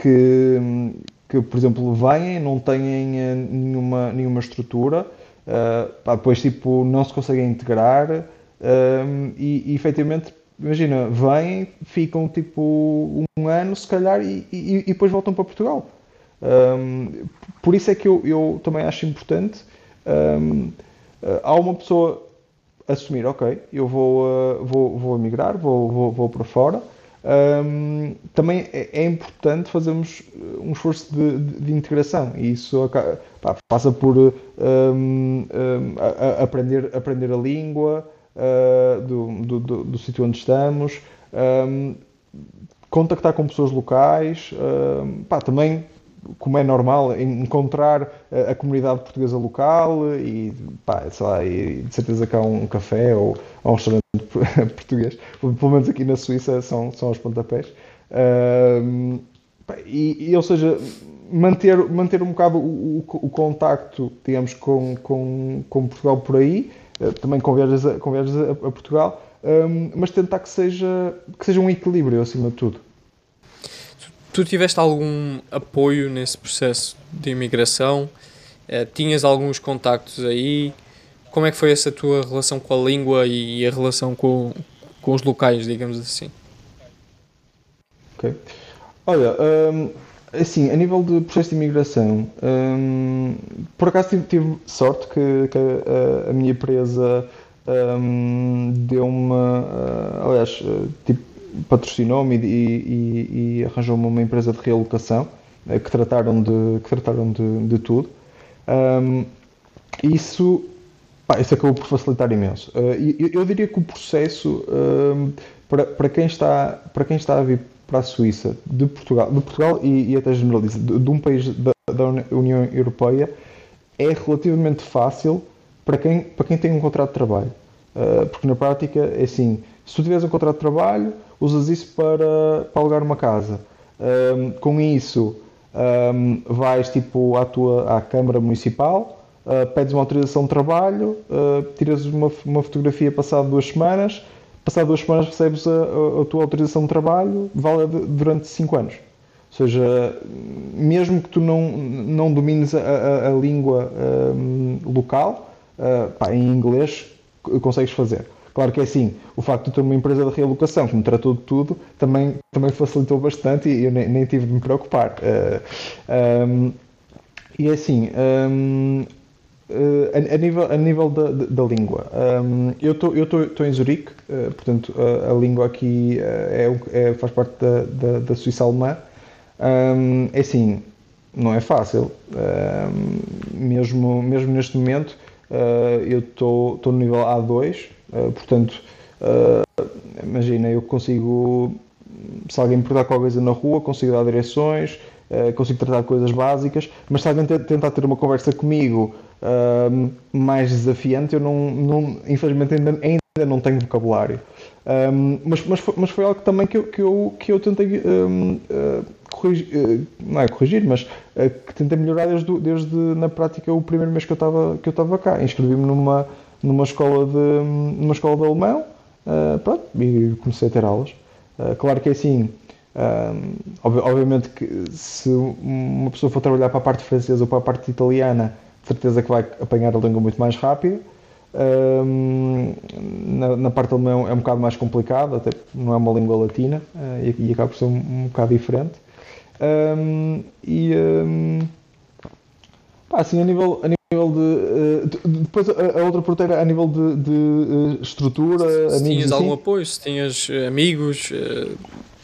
que, que, por exemplo, vêm, não têm nenhuma, nenhuma estrutura, uh, pá, depois tipo, não se conseguem integrar, um, e, e efetivamente, imagina, vêm, ficam tipo um ano se calhar e, e, e depois voltam para Portugal. Um, por isso é que eu, eu também acho importante um, há uma pessoa assumir, ok, eu vou, uh, vou, vou emigrar, vou, vou, vou para fora. Também é, é, importante fazermos um esforço de, de, de integração e isso pá, passa por a, a aprender, aprender a língua, uh, do, do, do, sítio onde estamos, contactar com pessoas locais, pá, também, como é normal, encontrar a, comunidade portuguesa local e, pá, sei lá, e de certeza que há um café ou, ou um restaurante português, pelo menos aqui na Suíça são, são os pontapés. Uh, e, e, ou seja, manter, manter um bocado o, o, o contacto, digamos, com, com, com Portugal por aí, eh, também com viagens a, a, a Portugal, um, mas tentar que seja, que seja um equilíbrio acima de tudo. Tu, tiveste algum apoio nesse processo de imigração? Uh, tinhas alguns contactos aí? Como é que foi essa tua relação com a língua e a relação com, com os locais, digamos assim? Ok. Olha, um, Assim, a nível de processo de imigração, hum, por acaso tive, tive sorte que, que a, a, minha empresa hum, deu-me, uh, aliás, uh, tipo, patrocinou-me e, e, e arranjou-me uma empresa de realocação uh, que trataram de, que trataram de, de tudo. Um, isso, pá, isso acabou por facilitar imenso. Uh, eu, eu, diria que o processo, hum, para, para, quem está, para quem está a vir para a Suíça, de Portugal, de Portugal e, e até generaliza, de, de, um país da, da, União Europeia, é relativamente fácil para quem, para quem tem um contrato de trabalho. Uh, porque na prática é assim, se tu tiveres um contrato de trabalho, usas isso para, para alugar uma casa. Um, com isso, um, vais tipo à tua à Câmara Municipal, uh, pedes uma autorização de trabalho, uh, tiras uma, uma fotografia passado duas semanas, passado duas semanas recebes a, a, a tua autorização de trabalho, válida durante 5 anos. Ou seja, mesmo que tu não, não domines a, a, a língua um, local, uh, pá, em inglês consegues fazer. Claro que é assim, o facto de ter uma empresa de realocação que me tratou de tudo também, também facilitou bastante e eu nem, nem tive de me preocupar. Uh, um, e é assim, um, Uh, a, a, nível, a nível da, da, língua, um, eu estou em Zurique, uh, portanto a, a, língua aqui uh, é, é, faz parte da, da, da Suíça alemã. Um, é assim, não é fácil. Mesmo, mesmo neste momento, eu estou no nível A2, portanto, imagina, eu consigo se alguém me perguntar qualquer coisa na rua, consigo dar direções, uh, consigo tratar coisas básicas, mas se alguém tentar ter uma conversa comigo uh, mais desafiante, eu não, não infelizmente ainda, ainda não tenho vocabulário. Um, mas, mas, foi, mas foi algo também que eu, que eu, que eu tentei um, uh, corrigir, uh, não é corrigir, mas uh, que tentei melhorar desde, desde na prática o primeiro mês que eu estava que eu estava cá. Inscrevi-me numa numa escola de numa escola de alemão, pronto, e comecei a ter aulas. claro que é assim, obviamente que se uma pessoa for trabalhar para a parte francesa ou para a parte italiana, de certeza que vai apanhar a língua muito mais rápido. Um, na, na, parte alemã é um bocado mais complicado, até não é uma língua latina uh, e, e, acaba por ser um, um bocado diferente. Um, e pá, assim, a nível, a nível de. Uh, depois a, outra porteira a nível de, de uh, estrutura. Se, tinhas algum assim. apoio, se tinhas amigos,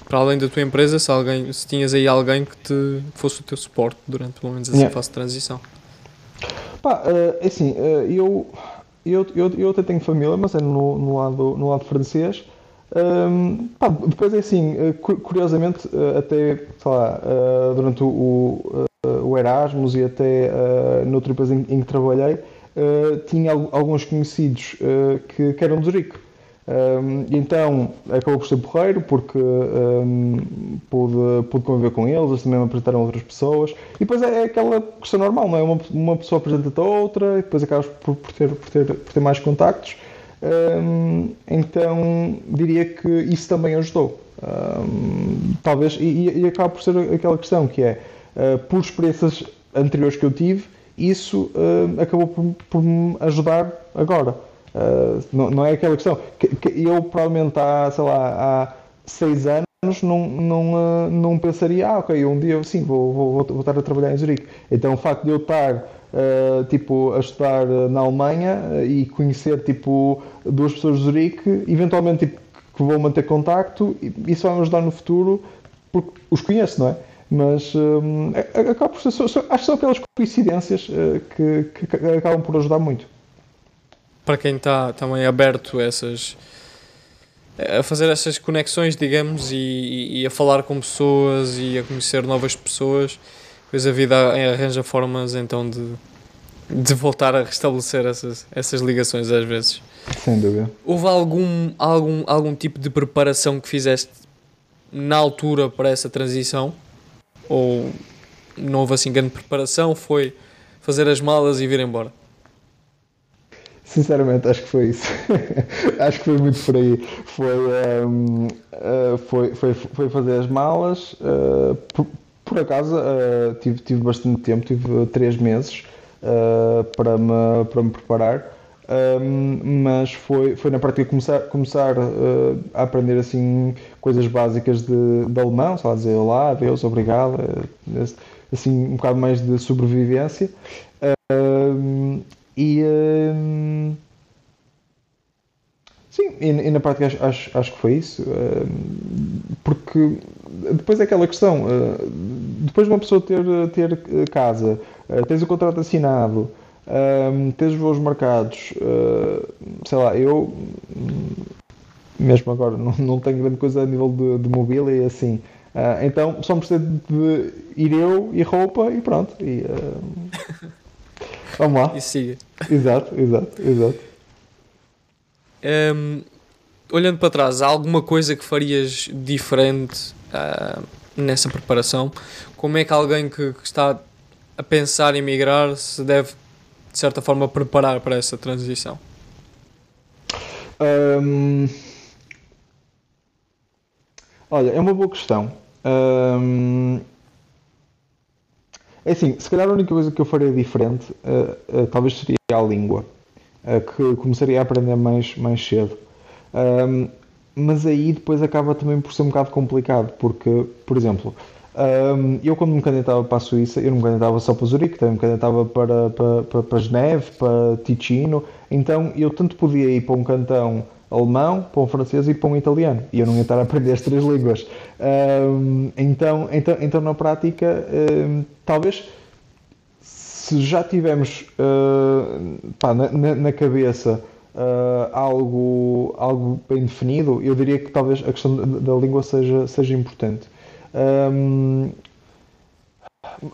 para além da tua empresa, se, alguém, se tinhas aí alguém que te fosse o teu suporte durante pelo menos essa yeah. fase de transição. Pá, é assim, eu eu, eu, eu até tenho família, mas é no, no, lado, no lado francês. Um, pá, depois é assim, eh, curiosamente, eh, até sei lá, eh, durante o, o, Erasmus e até noutra empresa em, em que trabalhei, tinha alguns conhecidos que, que eram de Zurique. Um, então acabou por ser porreiro porque um, pude, pude conviver com eles, eles também me apresentaram outras pessoas e depois é, é aquela questão normal, não é? Uma, uma pessoa apresenta-te a outra e depois acabas por, por, ter, por, ter, por ter mais contactos. Um, então diria que isso também ajudou. talvez, e, e, acaba por ser aquela questão que é uh, por experiências anteriores que eu tive, isso uh, acabou por, por me ajudar agora. Uh, não, não, é aquela questão. Que, que eu provavelmente há, sei lá, há seis anos não, não, não pensaria, ah, ok, um dia sim, vou, vou, vou, estar a trabalhar em Zurique. Então o facto de eu estar uh, tipo, a estudar na Alemanha e conhecer tipo, duas pessoas de Zurique, eventualmente tipo, que vou manter contacto, isso vai me ajudar no futuro porque os conheço, não é? Mas um, acaba por ser, acho que são aquelas coincidências que, que acabam por ajudar muito para quem está também aberto a essas a fazer essas conexões, digamos, e, e, a falar com pessoas e a conhecer novas pessoas, pois a vida arranja formas então de, de voltar a restabelecer essas, essas ligações às vezes. Sem dúvida. Houve algum, algum, algum tipo de preparação que fizeste na altura para essa transição? Ou não houve assim grande preparação? Foi fazer as malas e vir embora? Sinceramente, acho que foi isso. acho que foi muito por aí. Foi, um, uh, eh, foi, foi, foi fazer as malas. Uh, por, por, acaso, uh, tive, tive bastante tempo, tive três meses para, me, para me preparar. Um, mas foi, foi na prática começar, começar a aprender assim coisas básicas de, de alemão, sei lá, dizer olá, Deus, obrigado, assim um bocado mais de sobrevivência. E. Hum, sim, e, e, na prática acho, acho, acho, que foi isso. Porque depois é aquela questão: uh, depois de uma pessoa ter, ter casa, uh, tens o contrato assinado, um, tens os voos marcados, uh, sei lá, eu. Mesmo agora não, não tenho grande coisa a nível de, de mobília e assim. Uh, então só preciso de ir eu e roupa e pronto. E, uh, Vamos lá. E siga. Exato, exato, exato. Um, olhando para trás, há alguma coisa que farias diferente uh, nessa preparação? Como é que alguém que, que, está a pensar em migrar se deve, de certa forma, preparar para essa transição? Olha, é uma boa questão. É assim, se calhar a única coisa que eu faria diferente uh, uh, talvez seria a língua, uh, que começaria a aprender mais, mais cedo. Um, mas aí depois acaba também por ser um bocado complicado, porque, por exemplo, um, eu quando me candidatava para a Suíça, eu não me candidatava só para Zurique, também me candidatava para, para, para, para Geneve, para Ticino, então eu tanto podia ir para um cantão alemão, para um francês e para um italiano. E eu não ia estar a aprender as três línguas. Um, então, então, então, na prática, um, talvez se já tivemos uh, pá, na, na, cabeça uh, algo, algo bem definido, eu diria que talvez a questão da, da língua seja, seja importante. Um,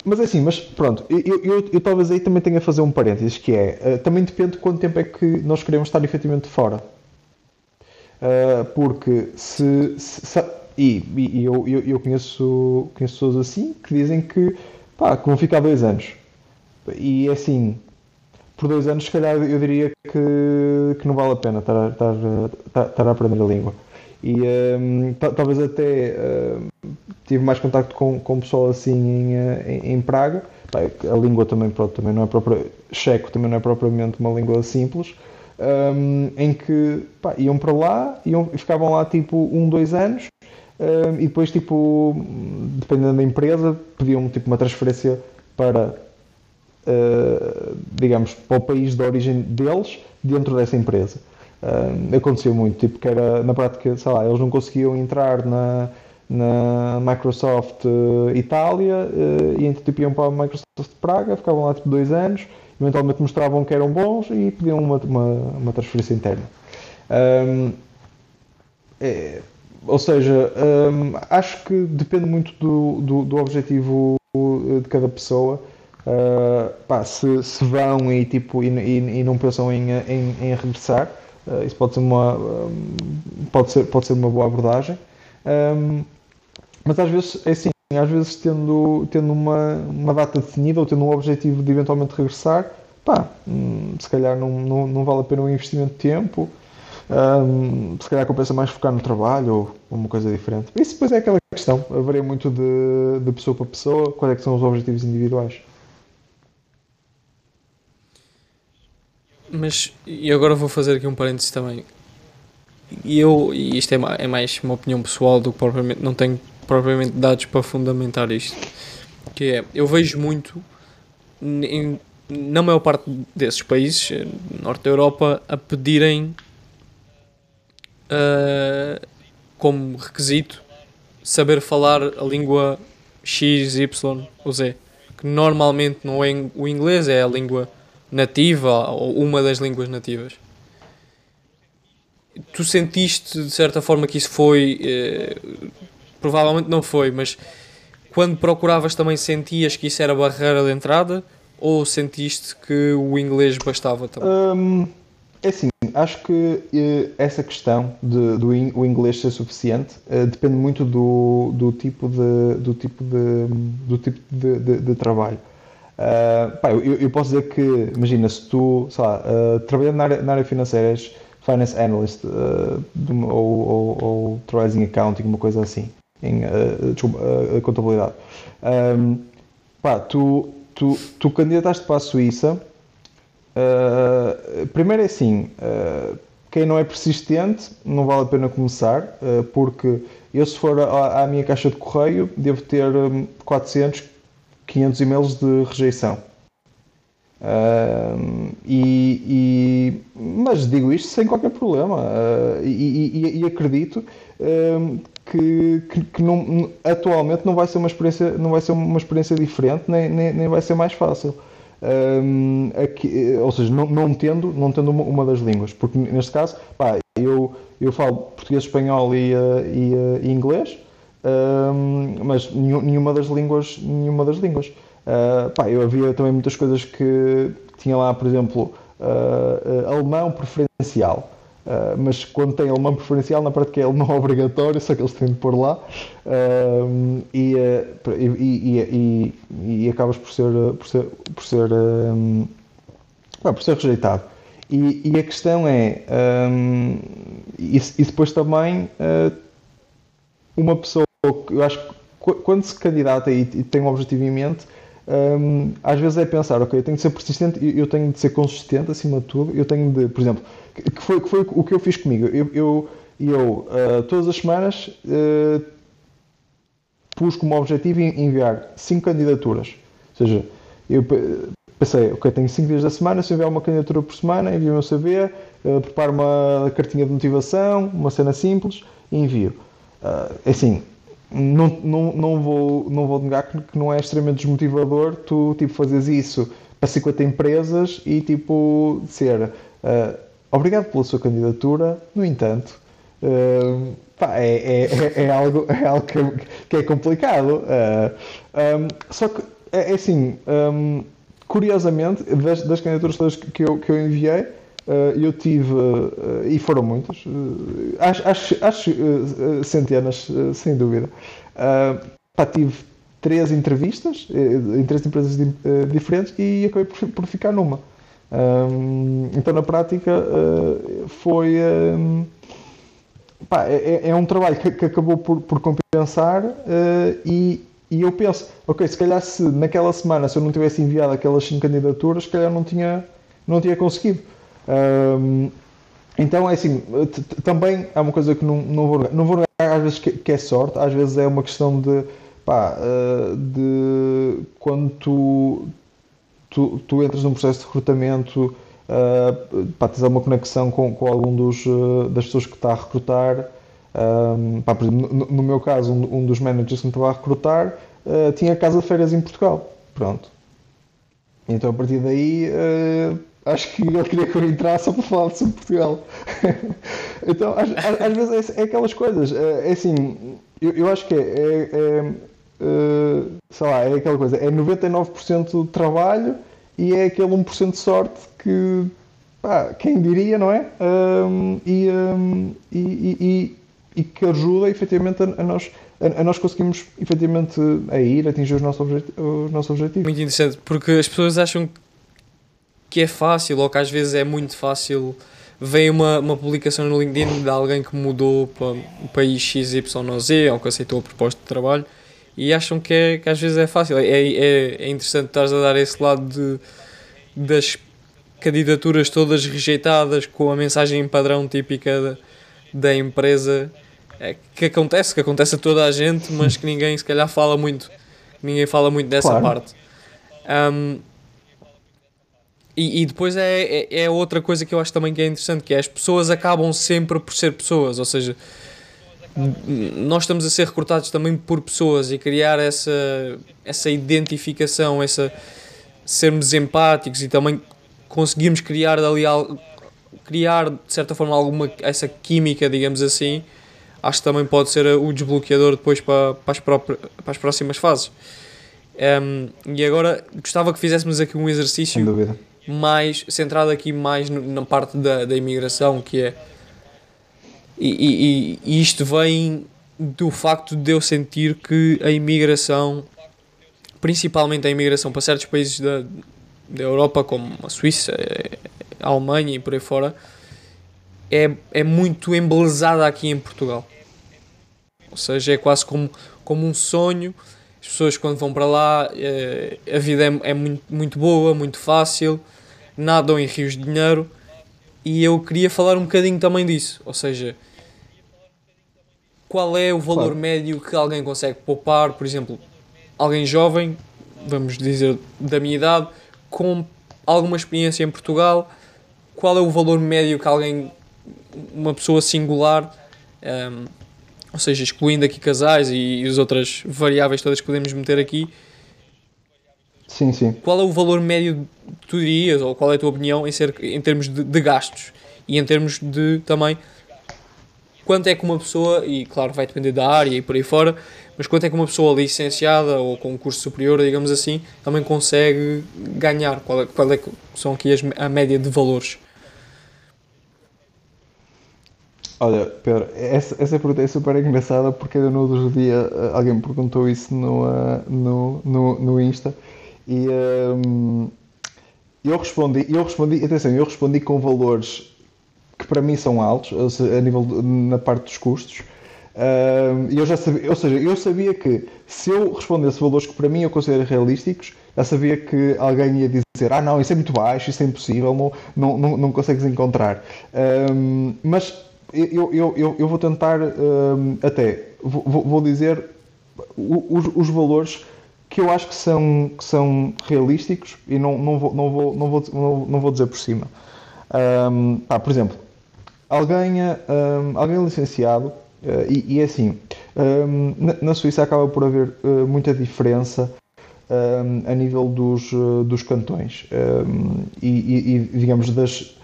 mas é assim, mas pronto, eu, eu, eu, talvez aí também tenha a fazer um parênteses, que é, uh, também depende de quanto tempo é que nós queremos estar efetivamente fora. Uh, porque se, se, e, e, eu, eu, eu conheço, conheço pessoas assim que dizem que, pá, que vão ficar dois anos. E é assim, por dois anos, se calhar eu diria que, que não vale a pena estar, estar, estar, estar a aprender a língua. E um, talvez até uh, tive mais contacto com, com pessoal assim em, em, em Praga. a língua também, pronto, também não é própria. Checo também não é propriamente uma língua simples. Um, em que pá, iam para lá iam, ficavam lá tipo um, dois anos um, e depois tipo dependendo da empresa pediam tipo uma transferência para uh, digamos para o país de origem deles dentro dessa empresa uh, aconteceu muito, tipo que era na prática, sei lá, eles não conseguiam entrar na, na Microsoft uh, Itália uh, e então tipo, iam para a Microsoft Praga, ficavam lá tipo dois anos, eventualmente mostravam que eram bons e pediam uma, uma, uma transferência interna. Um, é, ou seja, um, acho que depende muito do, do, do objetivo de cada pessoa. Uh, pá, se, se, vão e, tipo, e, e, e não pensam em, em, em regressar, Uh, isso pode ser uma, um, pode ser, pode ser uma boa abordagem. Um, mas às vezes, é assim, às vezes tendo, tendo uma, uma data definida ou tendo um objetivo de eventualmente regressar, pá, hum, se calhar não, não, não, vale a pena o investimento de tempo, um, se calhar compensa mais focar no trabalho ou uma coisa diferente. Isso depois é aquela questão, varia muito de, de pessoa para pessoa, quais é são os objetivos individuais. Mas, e agora vou fazer aqui um parênteses também. Eu, e isto é, é mais uma opinião pessoal do que propriamente, não tenho propriamente dados para fundamentar isto. Que é, eu vejo muito, em, na maior parte desses países, eh, norte da Europa, a pedirem uh, como requisito saber falar a língua X, Y ou Z. Que normalmente não é o inglês, é a língua nativa ou uma das línguas nativas. Tu sentiste de certa forma que isso foi. Eh, provavelmente não foi, mas quando procuravas também sentias que isso era barreira de entrada ou sentiste que o inglês bastava também? Um, é assim, acho que eh, essa questão de, do in, o inglês ser suficiente eh, depende muito do, do tipo de do tipo de, do tipo de, de, de trabalho. Uh, pá, eu, eu, posso dizer que, imagina, se tu, sei lá, uh, trabalhando na área, na área financeira, és finance analyst uh, ou, ou, ou trabalhas accounting, uma coisa assim, em desculpa, contabilidade. Um, pá, tu, tu, tu candidataste para a Suíça. primeiro é assim, quem não é persistente não vale a pena começar, porque eu se for à, à minha caixa de correio devo ter 400, 500 e-mails de rejeição. Uh, e, e, mas digo isto sem qualquer problema uh, e, e, e, acredito uh, que, que, que não, atualmente não vai ser uma experiência não vai ser uma experiência diferente nem, nem, nem vai ser mais fácil aqui, ou seja não, não tendo não tendo uma, uma, das línguas porque neste caso pá, eu eu falo português espanhol e, e inglês um, mas nenhuma das línguas, nenhuma das línguas. Uh, pá, eu havia também muitas coisas que tinha lá, por exemplo, uh, uh, alemão preferencial. Mas quando tem alemão preferencial, na prática é alemão obrigatório, só que eles têm de pôr lá e, e, e, e, acabas por ser, por ser, por ser, um, por ser rejeitado. E, a questão é, um, e, depois também uma pessoa eu acho que quando se candidata e, e tem um objetivo em mente, um, às vezes é pensar, ok, eu tenho de ser persistente, eu tenho de ser consistente acima de tudo, eu tenho de, por exemplo, que foi, que foi o que eu fiz comigo. Eu, eu, eu uh, todas as semanas uh, pus como objetivo enviar 5 candidaturas. Ou seja, eu pensei, ok, tenho 5 dias da semana, se enviar uma candidatura por semana, envio o meu CV, uh, preparo uma cartinha de motivação, uma cena simples e envio. Uh, assim, não, não, não, vou, não vou negar que, que não é extremamente desmotivador tu tipo, fazes isso para 50 empresas e tipo ser uh, obrigado pela sua candidatura, no entanto, uh, pá, é, é, é, é, algo, é algo que, que é complicado. Uh, um, só que, é, é assim, um, curiosamente, das, das candidaturas todas que eu, que eu enviei, Uh, eu tive, uh, e foram muitas, uh, acho, acho, acho centenas, sem dúvida. Pá, tive três entrevistas em três empresas diferentes e acabei por, por ficar numa. Um, então, na prática, foi. Um, pá, é, é, é, um trabalho que, que acabou por, por compensar e, e eu penso, ok, se calhar se naquela semana se eu não tivesse enviado aquelas cinco candidaturas, se calhar não tinha, não tinha conseguido. Um, então é assim, também é uma coisa que não, não vou negar. Não vou negar às vezes que, que, é sorte, às vezes é uma questão de, pá, uh, de quando tu, tu, tu, entras num processo de recrutamento, uh, pá, tens alguma conexão com, com algum dos, uh, das pessoas que está a recrutar. Um, pá, por exemplo, no, no, meu caso, um, um, dos managers que me estava a recrutar uh, tinha casa de férias em Portugal. Pronto. Então a partir daí acho que ele queria que eu entrasse só para falar sobre Portugal. então, às, às, vezes é, é, aquelas coisas. É, é assim, eu, eu, acho que é, é, é, sei lá, é aquela coisa. É 99% de trabalho e é aquele 1% de sorte que, pá, quem diria, não é? Um, e, um, e, e, e, que ajuda efetivamente a, a nós a, nós conseguimos efetivamente a ir, atingir os nossos, os nossos objetivos. Muito interessante, porque as pessoas acham que é fácil ou que às vezes é muito fácil. Vem uma, uma publicação no LinkedIn de alguém que mudou para o país XYZ ou que aceitou a proposta de trabalho e acham que, é, que às vezes é fácil. É, é, é interessante estar a dar esse lado de, das candidaturas todas rejeitadas com a mensagem padrão típica da, da empresa é, que acontece, que acontece a toda a gente, mas que ninguém se calhar fala muito. Ninguém fala muito dessa claro. parte. Um, e, e depois é, é, é, outra coisa que eu acho também que é interessante, que é as pessoas acabam sempre por ser pessoas, ou seja, nós estamos a ser recrutados também por pessoas e criar essa, essa identificação, essa sermos empáticos e também conseguirmos criar ali criar de certa forma alguma essa química, digamos assim, acho que também pode ser o desbloqueador depois para, para, as, próprias, para as próximas fases. Um, e agora gostava que fizéssemos aqui um exercício. Mais centrado aqui mais na parte da, da imigração, que é e, e, e isto vem do facto de eu sentir que a imigração, principalmente a imigração para certos países da, da Europa, como a Suíça, a Alemanha e por aí fora, é, é muito embelezada aqui em Portugal. Ou seja, é quase como, como um sonho. As pessoas, quando vão para lá, é, a vida é, é muito, muito boa, muito fácil nadam em rios de dinheiro e eu queria falar um bocadinho também disso, ou seja, qual é o valor claro. médio que alguém consegue poupar, por exemplo, alguém jovem, vamos dizer da minha idade, com alguma experiência em Portugal, qual é o valor médio que alguém, uma pessoa singular, um, ou seja, excluindo aqui casais e, e as outras variáveis todas que podemos meter aqui, Sim, sim. Qual é o valor médio que tu dirias, ou qual é a tua opinião em, ser, em termos de, de gastos e em termos de também quanto é que uma pessoa, e claro vai depender da área e por aí fora, mas quanto é que uma pessoa licenciada ou com um curso superior, digamos assim, também consegue ganhar? Qual é, qual é que são aqui as, a média de valores? Olha, Pedro, essa, essa pergunta é super engraçada porque no outro dia eh, alguém me perguntou isso no, uh, no, no, no Insta e um, eu respondi, eu respondi, atenção, eu respondi com valores que para mim são altos, a nível na parte dos custos. E eu já sabia, ou seja, eu sabia que se eu respondesse valores que para mim eu considero realísticos, já sabia que alguém ia dizer, ah não, isso é muito baixo, isso é impossível, não, não, não, não consegues encontrar. Mas eu, eu, eu, eu, vou tentar até, vou, vou dizer os, os valores que eu acho que são, que são realísticos e não, não, vou, não, vou, não, vou, não, vou dizer por cima. Um, ah, por exemplo, alguém, um, alguém licenciado, uh, e, e é assim, um, na, na, Suíça acaba por haver uh, muita diferença a nível dos, uh, dos cantões e, e, e, digamos, das,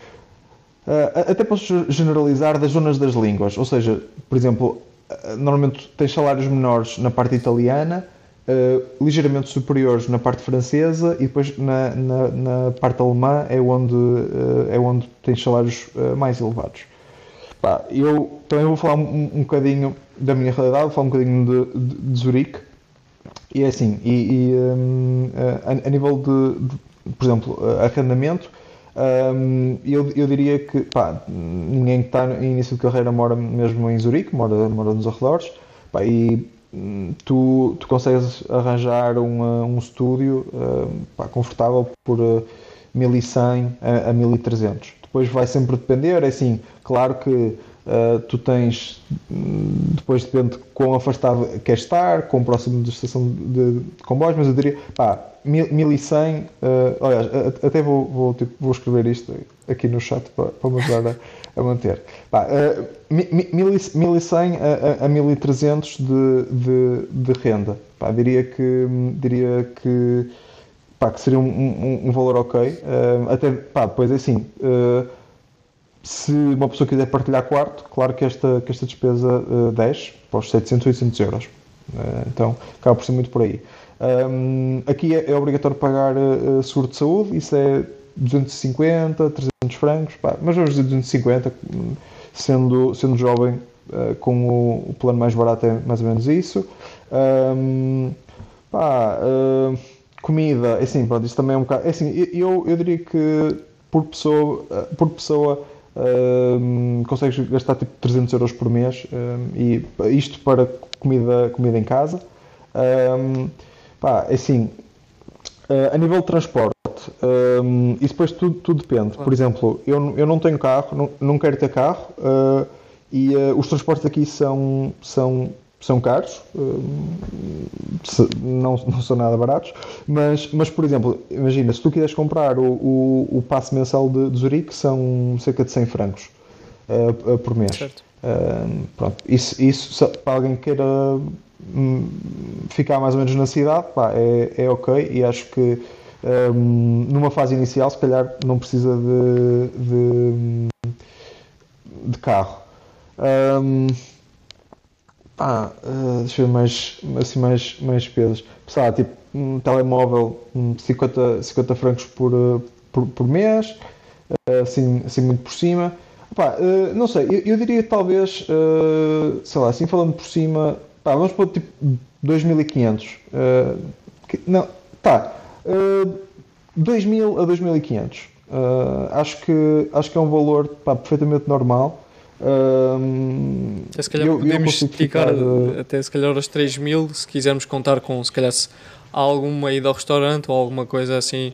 Uh, até posso generalizar das zonas das línguas, ou seja, por exemplo, uh, normalmente tens salários menores na parte italiana, uh, ligeiramente superiores na parte francesa e depois na, na, na parte alemã é onde, é onde tens salários mais elevados. Pá, eu também vou falar um, um bocadinho da minha realidade, vou falar um bocadinho de, de, de Zurique. E é assim, e, e um, a, a, nível de, de, por exemplo, arrendamento, um, eu, eu diria que pá, ninguém que está em início de carreira mora mesmo em Zurique, mora, mora nos arredores, pá, e hum, tu, tu consegues arranjar um, um estúdio pá, confortável por 1100 eh, a, a 1300. Depois vai sempre depender, é assim, claro que Uh, tu tens, hum, depois depende de quão afastado queres estar, quão próximo da estação de, de comboios, mas eu diria, pá, 1100, uh, aliás, até vou, vou, tipo, vou escrever isto aqui no chat para, para me ajudar a, a manter. Pá, uh, 1100 a, a, a 1300 de, de, de renda. Pá, diria que, diria que, pá, que seria um, um, um valor ok. Uh, até, pá, depois é assim. Uh, se uma pessoa quiser partilhar quarto, claro que esta, que esta despesa uh, desce para os 700, 800 euros. Uh, então, acaba por ser muito por aí. Um, aqui é, é, obrigatório pagar uh, seguro de saúde, isso é 250, 300 francos, pá, mas vamos dizer 250, sendo, sendo jovem, com o, o, plano mais barato é mais ou menos isso. Um, pá, uh, comida, é assim, pronto, isso também é um bocado. É assim, eu, eu diria que por pessoa, por pessoa um, consegues gastar tipo 300 euros por mês um, e isto para comida, comida em casa. Um, pá, é assim, uh, a nível de transporte, um, isso depois tudo, tudo depende. Por exemplo, eu, eu não tenho carro, não, não quero ter carro uh, e uh, os transportes aqui são, são são caros, não, não são nada baratos, mas, mas por exemplo, imagina, se tu quiseres comprar o, o, o passe mensal de, de Zurique, são cerca de 100 francos uh, por mês. Uh, pronto, isso, isso para alguém que queira um, ficar mais ou menos na cidade, pá, é, é ok e acho que um, numa fase inicial, se calhar, não precisa de, de, de carro. Um, Pá, uh, deixa eu ver mais, assim, mais, mais pesos. Sei tipo, um telemóvel, um 50, 50 francos por, uh, por, por mês, uh, assim, assim muito por cima. Pá, não sei, eu, eu diria talvez, sei lá, assim falando por cima, pá, vamos pôr tipo 2500. Uh, não, tá, uh, 2000 a 2500. Uh, acho, que, acho que é um valor pá, perfeitamente normal. Até se calhar eu, podemos eu esticar ficar, até se calhar aos 3 mil se quisermos contar com se calhar se alguma ida ao restaurante ou alguma coisa assim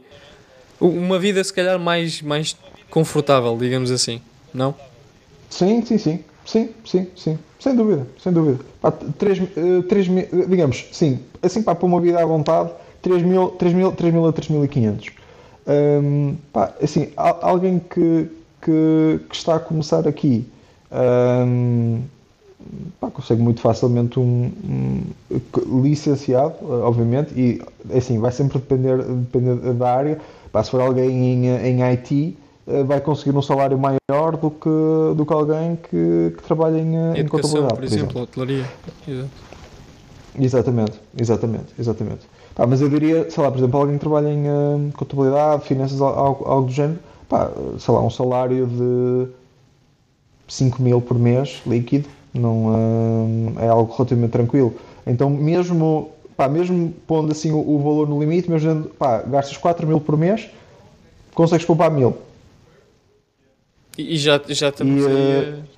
uma vida se calhar mais, mais confortável, digamos assim, não? Sim, sim, sim, sim, sim, sim, sem dúvida, sem dúvida. Pá, 3, 3 mil, digamos, sim, assim para uma vida à vontade, 3 mil, 3 mil, 3 mil a 3.500. Um, pá, assim, alguém que, que, que está a começar aqui um, pá, consegue muito facilmente um, um, licenciado, obviamente, e assim, vai sempre depender, depender da área. Pá, se for alguém em, em IT, eh, vai conseguir um salário maior do que, do que alguém que, que trabalha em, eh, em contabilidade. Por exemplo, hotelaria. Exatamente, exatamente, exatamente. Pá, mas eu diria, sei lá, por exemplo, alguém que trabalha em uh, contabilidade, finanças, algo, algo do género, pá, sei lá, um salário de 5 mil por mês líquido, não hum, é algo relativamente tranquilo. Então, mesmo, pá, mesmo pondo assim o, o valor no limite, mesmo pá, gastas 4 mil por mês, consegues poupar mil. E já, já estamos e,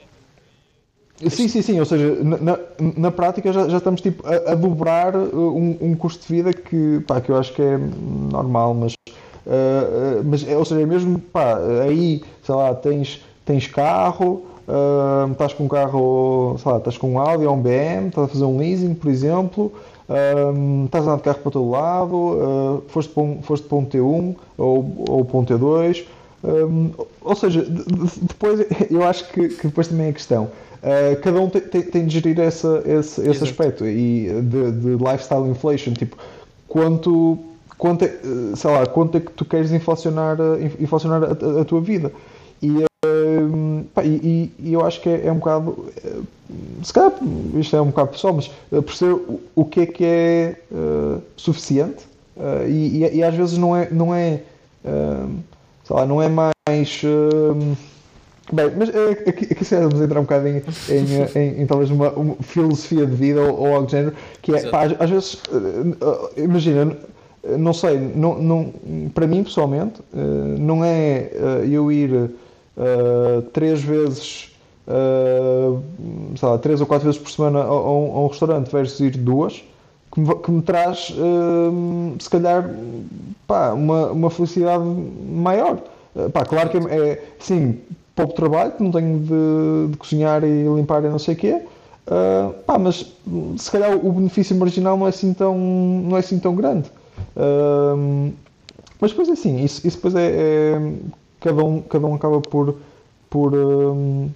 a... Sim, sim, sim, ou seja, na, na prática já, já estamos tipo, a, a dobrar uh, um, um, custo de vida que, pá, que eu acho que é normal, mas, uh, mas ou seja, mesmo pá, aí, sei lá, tens, tens carro, uh, estás com um carro, sei lá, estás com um Audi ou um BM, estás a fazer um leasing, por exemplo, uh, estás a andar de carro para todo lado, uh, foste, para um, foste para um T1 ou, ou para um T2, um, ou seja, depois eu acho que, que depois também é questão. Uh, cada um tem, de gerir essa, esse, esse aspecto e de, de, lifestyle inflation, tipo, quanto, quanto é, sei lá, quanto é que tu queres inflacionar, inflacionar a, a, a tua vida. E e, e, eu acho que é, é, um bocado, se calhar isto é um bocado pessoal, mas perceber o, o que é que é uh, suficiente uh, e, e, às vezes não é, não é, uh, sei lá, não é mais. Bem, mas aqui, aqui se vamos entrar um bocado em, em, em, em talvez uma, uma, filosofia de vida ou, ou algo do género, que é, pá, às, às, vezes, imagina, não sei, não, não, para mim pessoalmente, não é eu ir três vezes, sei lá, três ou quatro vezes por semana a, um, a um, restaurante versus ir duas, que me, que me traz, se calhar, pá, uma, uma felicidade maior. pá, claro que é, é sim, pouco trabalho, não tenho de, de, cozinhar e limpar e não sei o quê. Uh, pá, mas se calhar o benefício marginal não é assim tão, não é assim tão grande. Mas depois é assim, isso, isso depois é, é, cada um, cada um acaba por, por, um,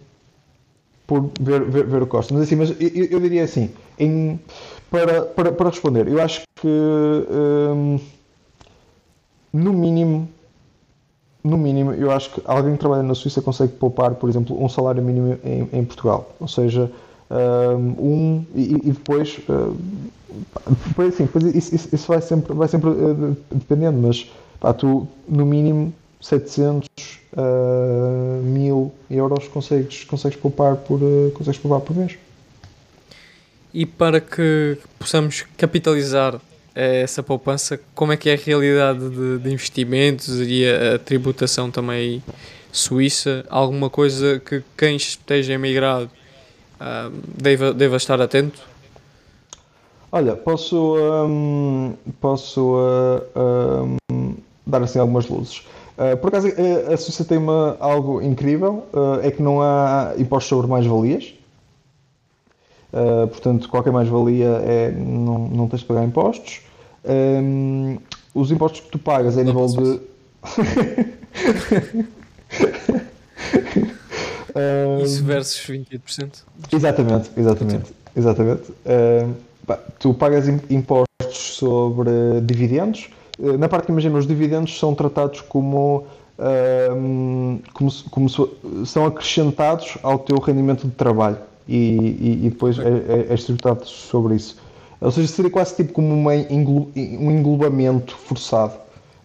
por ver, ver, ver, o que gosta. Mas, assim, mas eu, eu diria assim, em, para, para, para responder, eu acho que um, no mínimo no mínimo, eu acho que alguém que trabalha na Suíça consegue poupar, por exemplo, um salário mínimo em, em Portugal. Ou seja, um, e, e depois, depois, assim, depois isso, isso, vai sempre, vai sempre uh, dependendo, mas pá, tu, no mínimo, 700 uh, mil euros consegues, consegues, poupar por, uh, consegues poupar por mês. E para que possamos capitalizar eh, essa poupança, como é que é a realidade de, de investimentos e a, a, tributação também suíça? Alguma coisa que quem esteja emigrado uh, deva, deva estar atento? Olha, posso, um, posso uh, um, dar assim algumas luzes. Uh, por acaso, a, a Suíça tem uma, algo incrível, uh, é que não há impostos sobre mais-valias. Portanto, qualquer mais-valia é, não, não tens de pagar impostos. Um, os impostos que tu pagas é a nível de. Isso versus 28%. Exatamente, exatamente. exatamente. Pá, tu pagas impostos sobre dividendos eh, na parte que imagina, os dividendos são tratados como, uh, como, como são acrescentados ao teu rendimento de trabalho e, e, e depois é, é, é estruturado sobre isso. Ou seja, seria quase tipo como uma englo, um englobamento forçado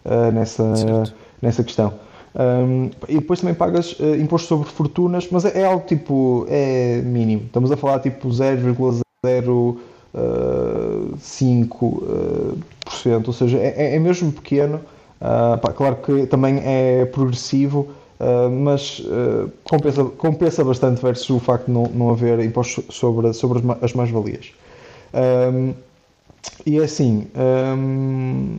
uh, nessa, nessa questão. Um, e depois também pagas uh, imposto sobre fortunas, mas é, é, algo tipo é mínimo. Estamos a falar tipo 0,0 5%, uh, ou seja, é, é, é mesmo pequeno. Uh, pá, claro que também é progressivo, uh, mas uh, compensa, compensa bastante versus o facto de não, não haver impostos sobre, sobre as mais-valias. Um, e é assim, um,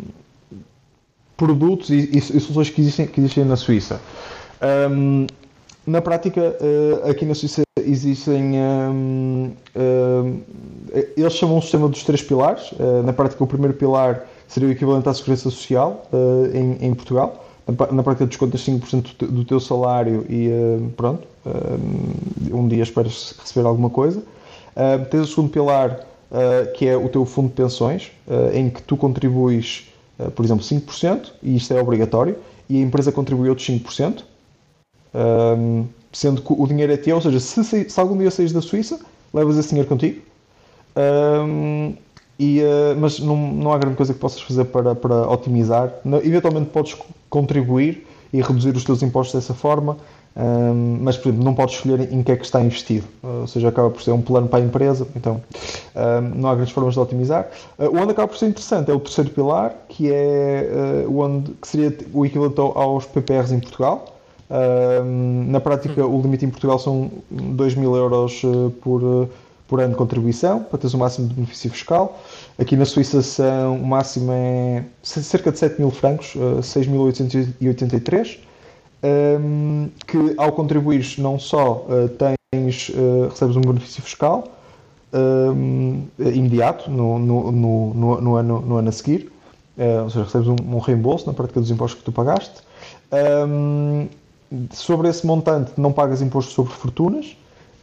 produtos e, e, e, soluções que existem, que existem na Suíça. Um, na prática, aqui na Suíça existem. Um, um, eles chamam o sistema dos três pilares. Uh, na prática, o primeiro pilar seria o equivalente à segurança social uh, em, em, Portugal. Na, prática, descontas 5% do teu salário e uh, pronto. um dia esperas receber alguma coisa. tens o segundo pilar, que é o teu fundo de pensões, em que tu contribuis, por exemplo, 5%, e isto é obrigatório, e a empresa contribui outros 5%. Um, sendo que o dinheiro é teu, ou seja, se, se algum dia saís da Suíça, levas esse dinheiro contigo. Um, e, uh, mas não, não há grande coisa que possas fazer para, para otimizar. eventualmente podes contribuir e reduzir os teus impostos dessa forma, um, mas por exemplo, não podes escolher em que é que está investido. Uh, ou seja, acaba por ser um plano para a empresa, então um, não há grandes formas de otimizar. Uh, o onde acaba por ser interessante é o terceiro pilar, que é uh, onde, que seria o equivalente aos PPRs em Portugal na prática, o limite em Portugal são 2 mil euros por, por ano de contribuição, para teres o máximo de benefício fiscal. Aqui na Suíça são, o máximo é cerca de 7 mil francos, uh, 6.883, um, que ao contribuires não só uh, tens, recebes um benefício fiscal um, imediato no, no, no, no, ano, no ano a seguir, ou seja, recebes um, um, reembolso na prática dos impostos que tu pagaste. Sobre esse montante não pagas imposto sobre fortunas.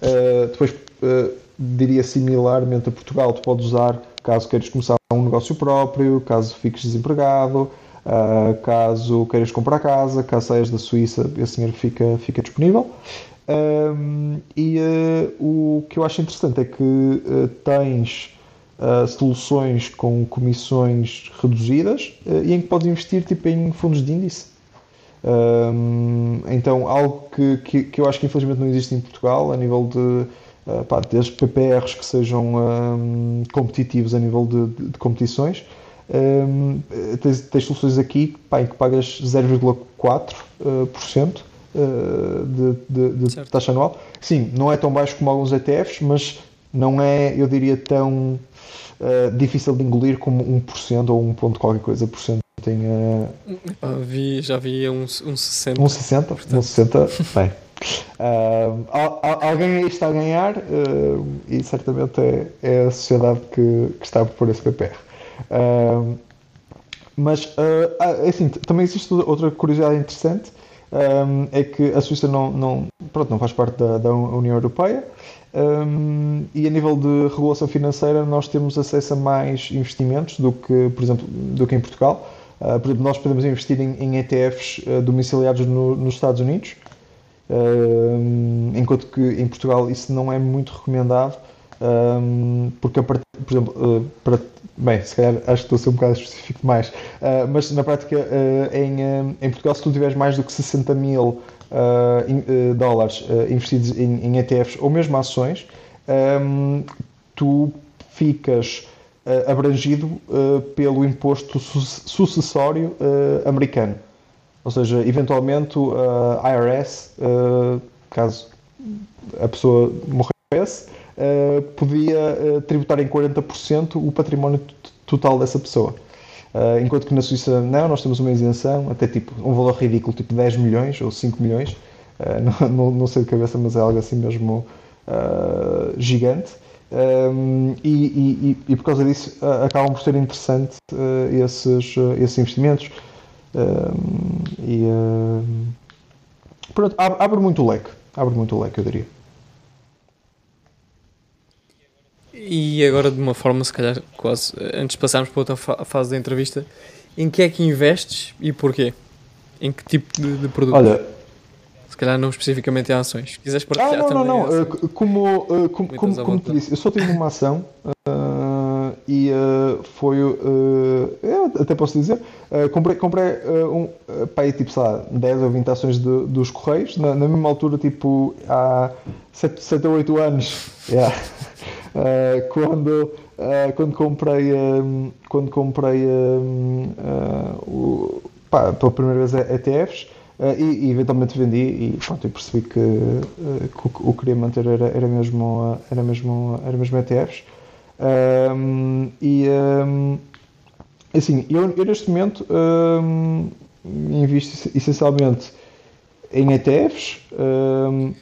Uh, depois, uh, diria similarmente a Portugal, tu podes usar caso queiras começar um negócio próprio, caso fiques desempregado, uh, caso queiras comprar casa, caso saias da Suíça, esse dinheiro fica, fica disponível. Um, e uh, o que eu acho interessante é que uh, tens uh, soluções com comissões reduzidas e em que podes investir tipo, em fundos de índice. Um, então, algo que, que, que, eu acho que infelizmente não existe em Portugal, a nível de uh, pá, PPRs que sejam um, competitivos a nível de, de, de competições. Um, tens, tens, soluções aqui pá, em que pagas 0,4% uh, de, de, de taxa anual. Sim, não é tão baixo como alguns ETFs, mas não é, eu diria, tão uh, difícil de engolir como 1% ou 1 ponto qualquer coisa por cento tem. Uh... Ah, vi, já vi um, um 60. Um 60? Portanto. Um 60, bem. Uh, alguém aí está a ganhar uh, e certamente é, é a sociedade que, que, está a propor esse PPR. Uh, mas, assim, também existe outra curiosidade interessante, um, é que a Suíça não, não, pronto, não faz parte da, da União Europeia um, e a nível de regulação financeira nós temos acesso a mais investimentos do que, por exemplo, do que em Portugal. Uh, por exemplo, nós podemos investir em, em ETFs uh, domiciliados no, nos Estados Unidos, uh, enquanto que em Portugal isso não é muito recomendado, um, porque, por exemplo, para, bem, se calhar acho que estou a ser um bocado específico demais, mas na prática em, em Portugal, se tu tiveres mais do que 60 mil in, dólares investidos em, em, ETFs ou mesmo ações, um, tu ficas uh, abrangido uh, pelo imposto su sucessório uh, americano. Ou seja, eventualmente a IRS, caso a pessoa morresse, podia tributar em 40% o património total dessa pessoa. Uh, enquanto que na Suíça não, nós temos uma isenção, até tipo um valor ridículo, tipo 10 milhões ou 5 milhões, não, não, não, sei de cabeça, mas é algo assim mesmo gigante. Um, e, e, e, por causa disso acabam por ser interessantes esses, esses investimentos um, e pronto, abre, abre, muito o leque abre muito o leque eu diria e agora de uma forma se calhar quase antes de passarmos para outra fa fase da entrevista em que é que investes e porquê? em que tipo de, de produto? Olha, se calhar não especificamente em ações. Se quiseres partilhar ah, não, também. Não, não, não. Como, uh, como, como, como te disse, eu só tenho uma ação uh, e uh, foi. até posso dizer, comprei, comprei um, pá, tipo, sei lá, 10 ou 20 ações de, dos Correios, na, na, mesma altura, tipo, há 7, 7 ou 8 anos. Yeah. Quando. quando comprei quando comprei o, pá, pela primeira vez ETFs Uh, e, e, eventualmente vendi e pronto, eu percebi que, uh, que o, que queria manter era, era, mesmo, era, mesmo, era mesmo ETFs. Um, e um, assim, eu, eu, neste momento um, invisto essencialmente em ETFs,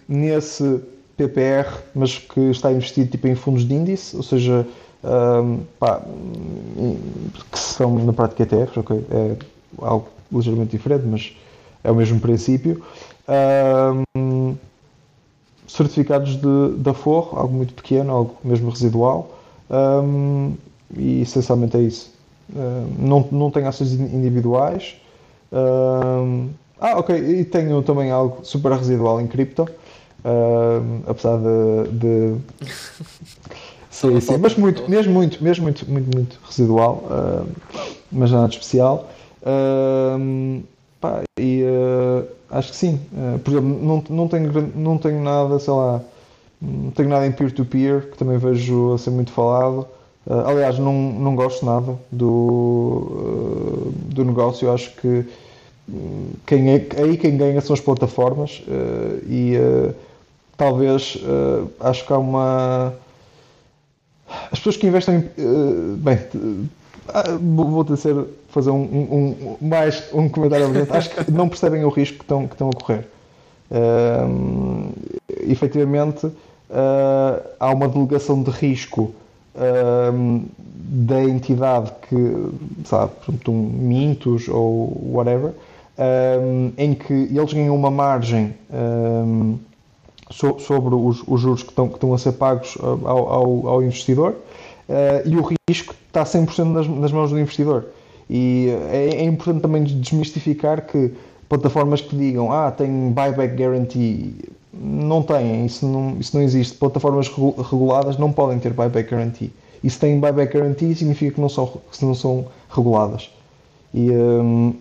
nesse PPR, mas que está investido tipo, em fundos de índice, ou seja, pá, que são na prática ETFs, ok? É algo ligeiramente diferente, mas é o mesmo princípio. Um, certificados de, de aforro, algo muito pequeno, algo mesmo residual, um, e essencialmente é isso. Um, não, não tenho ações individuais. ah, ok, e tenho também algo super residual em cripto, apesar de. de... sim, sim, mas muito, mesmo muito, mesmo muito, muito, muito residual, mas nada de especial. Pá, e uh, acho que sim. Uh, por exemplo, não, não, tenho, não tenho nada, sei lá, não tenho nada em peer-to-peer, -peer, que também vejo a ser muito falado. Uh, aliás, não, não gosto nada do, do negócio. Eu acho que hum, quem é, aí quem ganha são as plataformas e talvez acho que há uma. As pessoas que investem. bem, ah, vou ter fazer um, um, um, mais um comentário. Acho que não percebem o risco que estão, que estão a correr. Uh, efetivamente, uh, há uma delegação de risco uh, da entidade que, sabe, por um Mintos ou whatever, em que eles ganham uma margem so, sobre os, os, juros que estão, que estão a ser pagos ao, ao, ao investidor e o risco está 100% nas, nas mãos do investidor. E é, é, importante também desmistificar que plataformas que digam ah, tem buyback guarantee, não têm, isso não, isso não existe. Plataformas reguladas não podem ter buyback guarantee. E se têm buyback guarantee significa que não são, que não são reguladas. E um,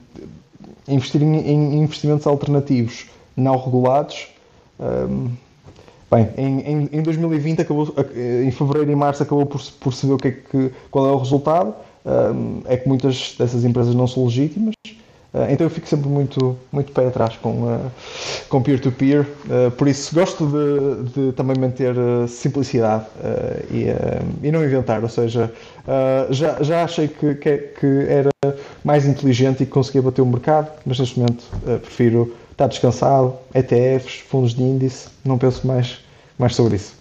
investir em, em, investimentos alternativos não regulados. Um, bem, em, em, 2020, acabou, em fevereiro e março, acabou por, por se ver o que é que, qual é o resultado. Um, é que muitas dessas empresas não são legítimas. Uh, então eu fico sempre muito, muito pé atrás com, uh, com peer-to-peer, uh, por isso gosto de, de também manter simplicidade e, e não inventar, ou seja, já, já achei que, que, que, era mais inteligente e que conseguia bater o mercado, mas neste momento prefiro estar descansado, ETFs, fundos de índice, não penso mais, mais sobre isso.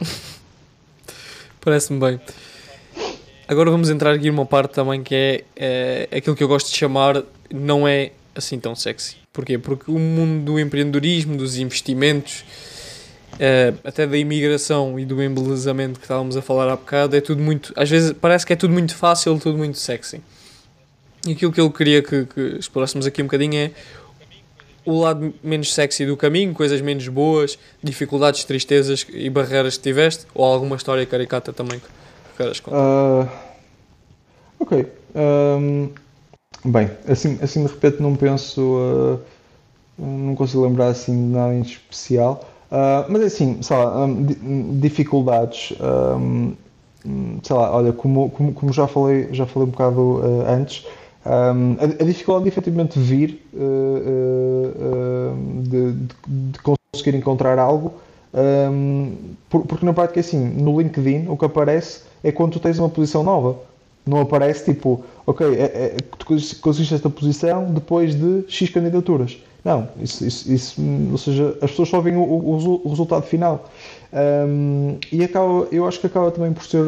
Parece-me bem. Agora vamos entrar aqui numa parte também que é, é aquilo que eu gosto de chamar não é assim tão sexy. Porquê? Porque o mundo do empreendedorismo, dos investimentos, é, até da imigração e do embelezamento que estávamos a falar há bocado, é tudo muito. Às vezes parece que é tudo muito fácil, tudo muito sexy. E aquilo que eu queria que, que explorássemos aqui um bocadinho é o lado menos sexy do caminho, coisas menos boas, dificuldades, tristezas e barreiras que tiveste, ou alguma história caricata também queres contar? Uh, ok. Um, bem, assim, assim de repente não penso. Uh, não consigo lembrar assim de nada em especial. Uh, mas é assim, sei lá, um, dificuldades. Um, sei lá, olha, como, como, como, já, falei, já falei um bocado antes, um, a, a, dificuldade de efetivamente vir, uh, uh, de, de, conseguir encontrar algo, um, porque na prática é assim, no LinkedIn o que aparece é quando tu tens uma posição nova. Não aparece tipo, ok, é, é, tu conseguiste esta posição depois de X candidaturas. Não, isso, isso, isso ou seja, as pessoas só veem o, o, o resultado final. Um, e acaba, eu acho que acaba também por ser.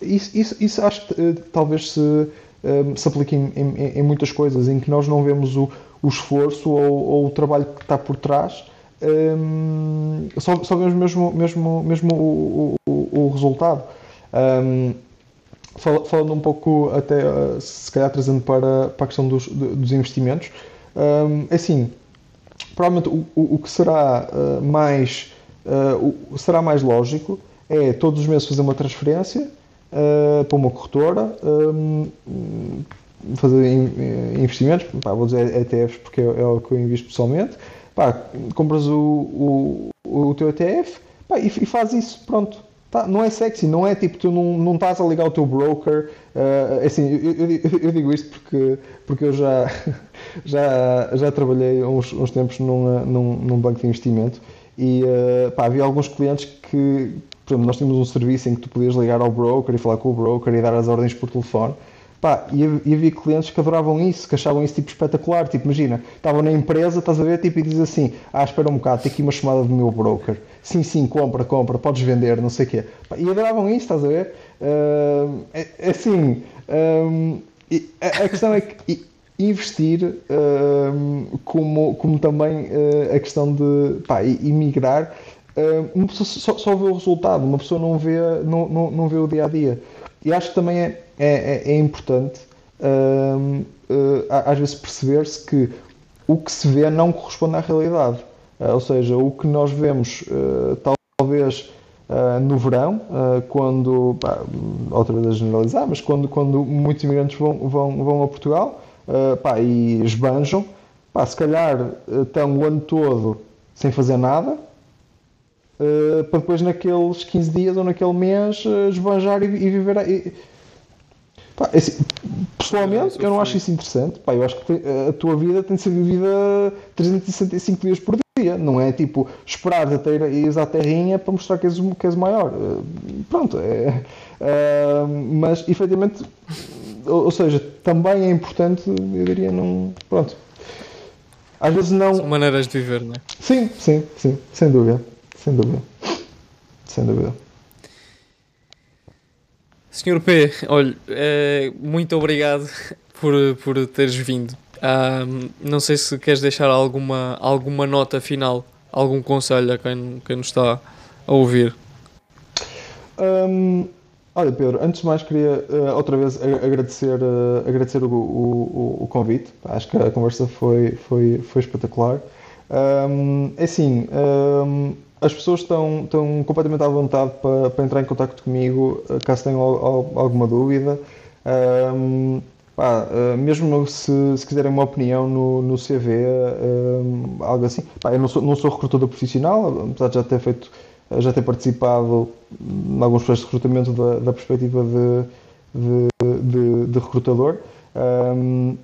Isso, isso, isso acho que talvez se, um, se aplique em, em, em, muitas coisas, em que nós não vemos o, o esforço ou, ou o trabalho que está por trás um, só, só vemos mesmo, mesmo, mesmo o, o, o resultado. Um, falando um pouco, até se calhar trazendo para, para a questão dos, dos investimentos, é assim, provavelmente o, o, que será uh, mais o, será mais lógico é todos os meses fazer uma transferência uh, para uma corretora, um, fazer investimentos, pá, vou dizer ETFs porque é, é o que eu invisto pessoalmente, pá, compras o, o, o teu ETF pá, e, e faz isso, pronto. Tá, não é sexy, não é tipo, tu não, não estás a ligar o teu broker. Uh, assim, eu, eu, eu, digo isto porque, porque eu já, já, já trabalhei uns, uns tempos num, num, num banco de investimento e uh, pá, havia alguns clientes que, por exemplo, nós tínhamos um serviço em que tu podias ligar ao broker e falar com o broker e dar as ordens por telefone. Pá, e, havia clientes que adoravam isso, que achavam isso tipo espetacular. Tipo, imagina, estavam na empresa, estás a ver, tipo, e diz assim: Ah, espera um bocado, tem aqui uma chamada do meu broker. Sim, sim, compra, compra, podes vender, não sei o quê. Pá, e adoravam isso, estás a ver? Uh, é, assim, um, a, a, questão é que investir, uh, como, como também uh, a questão de pá, emigrar, uma pessoa só, só, vê o resultado, uma pessoa não vê, não, não, não vê o dia a dia. E acho que também é, é, é, é importante uh, às vezes perceber-se que o que se vê não corresponde à realidade. Uh, ou seja, o que nós vemos talvez no verão, quando, pá, outra vez a generalizar, mas quando, quando muitos imigrantes vão, vão, vão a Portugal pá, e esbanjam, pá, se calhar estão o ano todo sem fazer nada, Uh, para depois naqueles 15 dias ou naquele mês uh, esbanjar e, e viver. E, pá, é assim, pessoalmente, eu não acho isso interessante. Pá, eu acho que a tua vida tem de ser vivida 365 dias por dia. Não é tipo esperar até ir à terrinha para mostrar que és, que és maior. Uh, pronto, é, mas efetivamente, ou, ou, seja, também é importante, eu diria, não. Pronto. Às vezes não. São maneiras de viver, não é? Sim, sim, sim, sem dúvida. Sem dúvida. Sem dúvida. Senhor P, olha, é, muito obrigado por, por teres vindo. Um, não sei se queres deixar alguma, alguma nota final, algum conselho a quem, quem nos está a ouvir. Um, Olha, Pedro, antes de mais queria uh, outra vez agradecer, uh, agradecer o, o, o, convite. Acho que a conversa foi, foi, foi espetacular. Um, é assim, as pessoas estão, estão completamente à vontade para, para entrar em contato comigo uh, caso tenham alguma dúvida. Um, pá, mesmo se, se, quiserem uma opinião no, no CV, algo assim. Pá, eu não sou, não sou recrutador profissional, apesar de já ter feito já ter participado em alguns processos de recrutamento da, da perspectiva de, de, de, de recrutador. Um,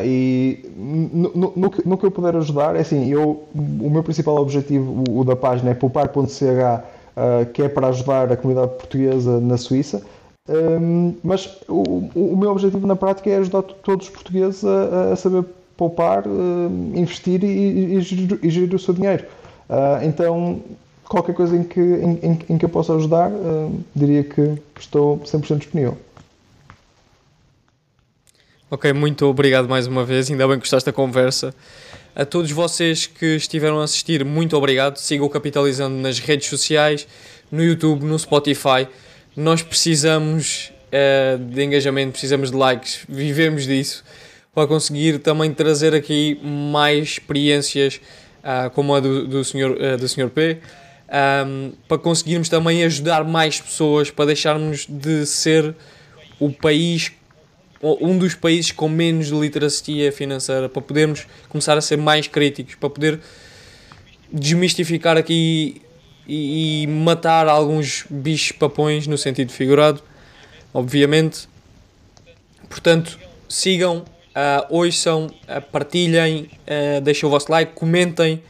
e no, no, no, que, no, que, eu puder ajudar, é assim, eu, o meu principal objetivo, o, o da página, é poupar.ch, uh, que é para ajudar a comunidade portuguesa na Suíça. Um, mas o, o, meu objetivo na prática é ajudar todos os portugueses a, a saber poupar, uh, investir e, e, e, gerir, e, gerir, o seu dinheiro. Uh, então, qualquer coisa em que, em, em, em que eu possa ajudar, diria que estou 100% disponível. Ok, muito obrigado mais uma vez, ainda bem que gostaste da conversa. A todos vocês que estiveram a assistir, muito obrigado. Sigam Capitalizando nas redes sociais, no YouTube, no Spotify. Nós precisamos uh, de engajamento, precisamos de likes, vivemos disso para conseguir também trazer aqui mais experiências uh, como a do, do, senhor, uh, do senhor P um, para conseguirmos também ajudar mais pessoas, para deixarmos de ser o país, um dos países com menos literacia financeira, para podermos começar a ser mais críticos, para poder desmistificar aqui e, e matar alguns bichos papões no sentido figurado, obviamente. Portanto, sigam, uh, ouçam, uh, partilhem, uh, deixem o vosso like, comentem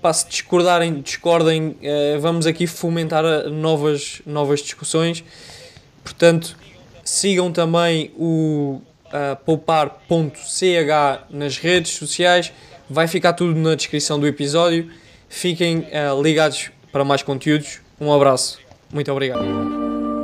Pá, se discordarem, discordem, uh, vamos aqui fomentar novas, novas discussões. Portanto, sigam também o uh, poupar.ch nas redes sociais. Vai ficar tudo na descrição do episódio. Fiquem uh, ligados para mais conteúdos. Um abraço. Muito obrigado.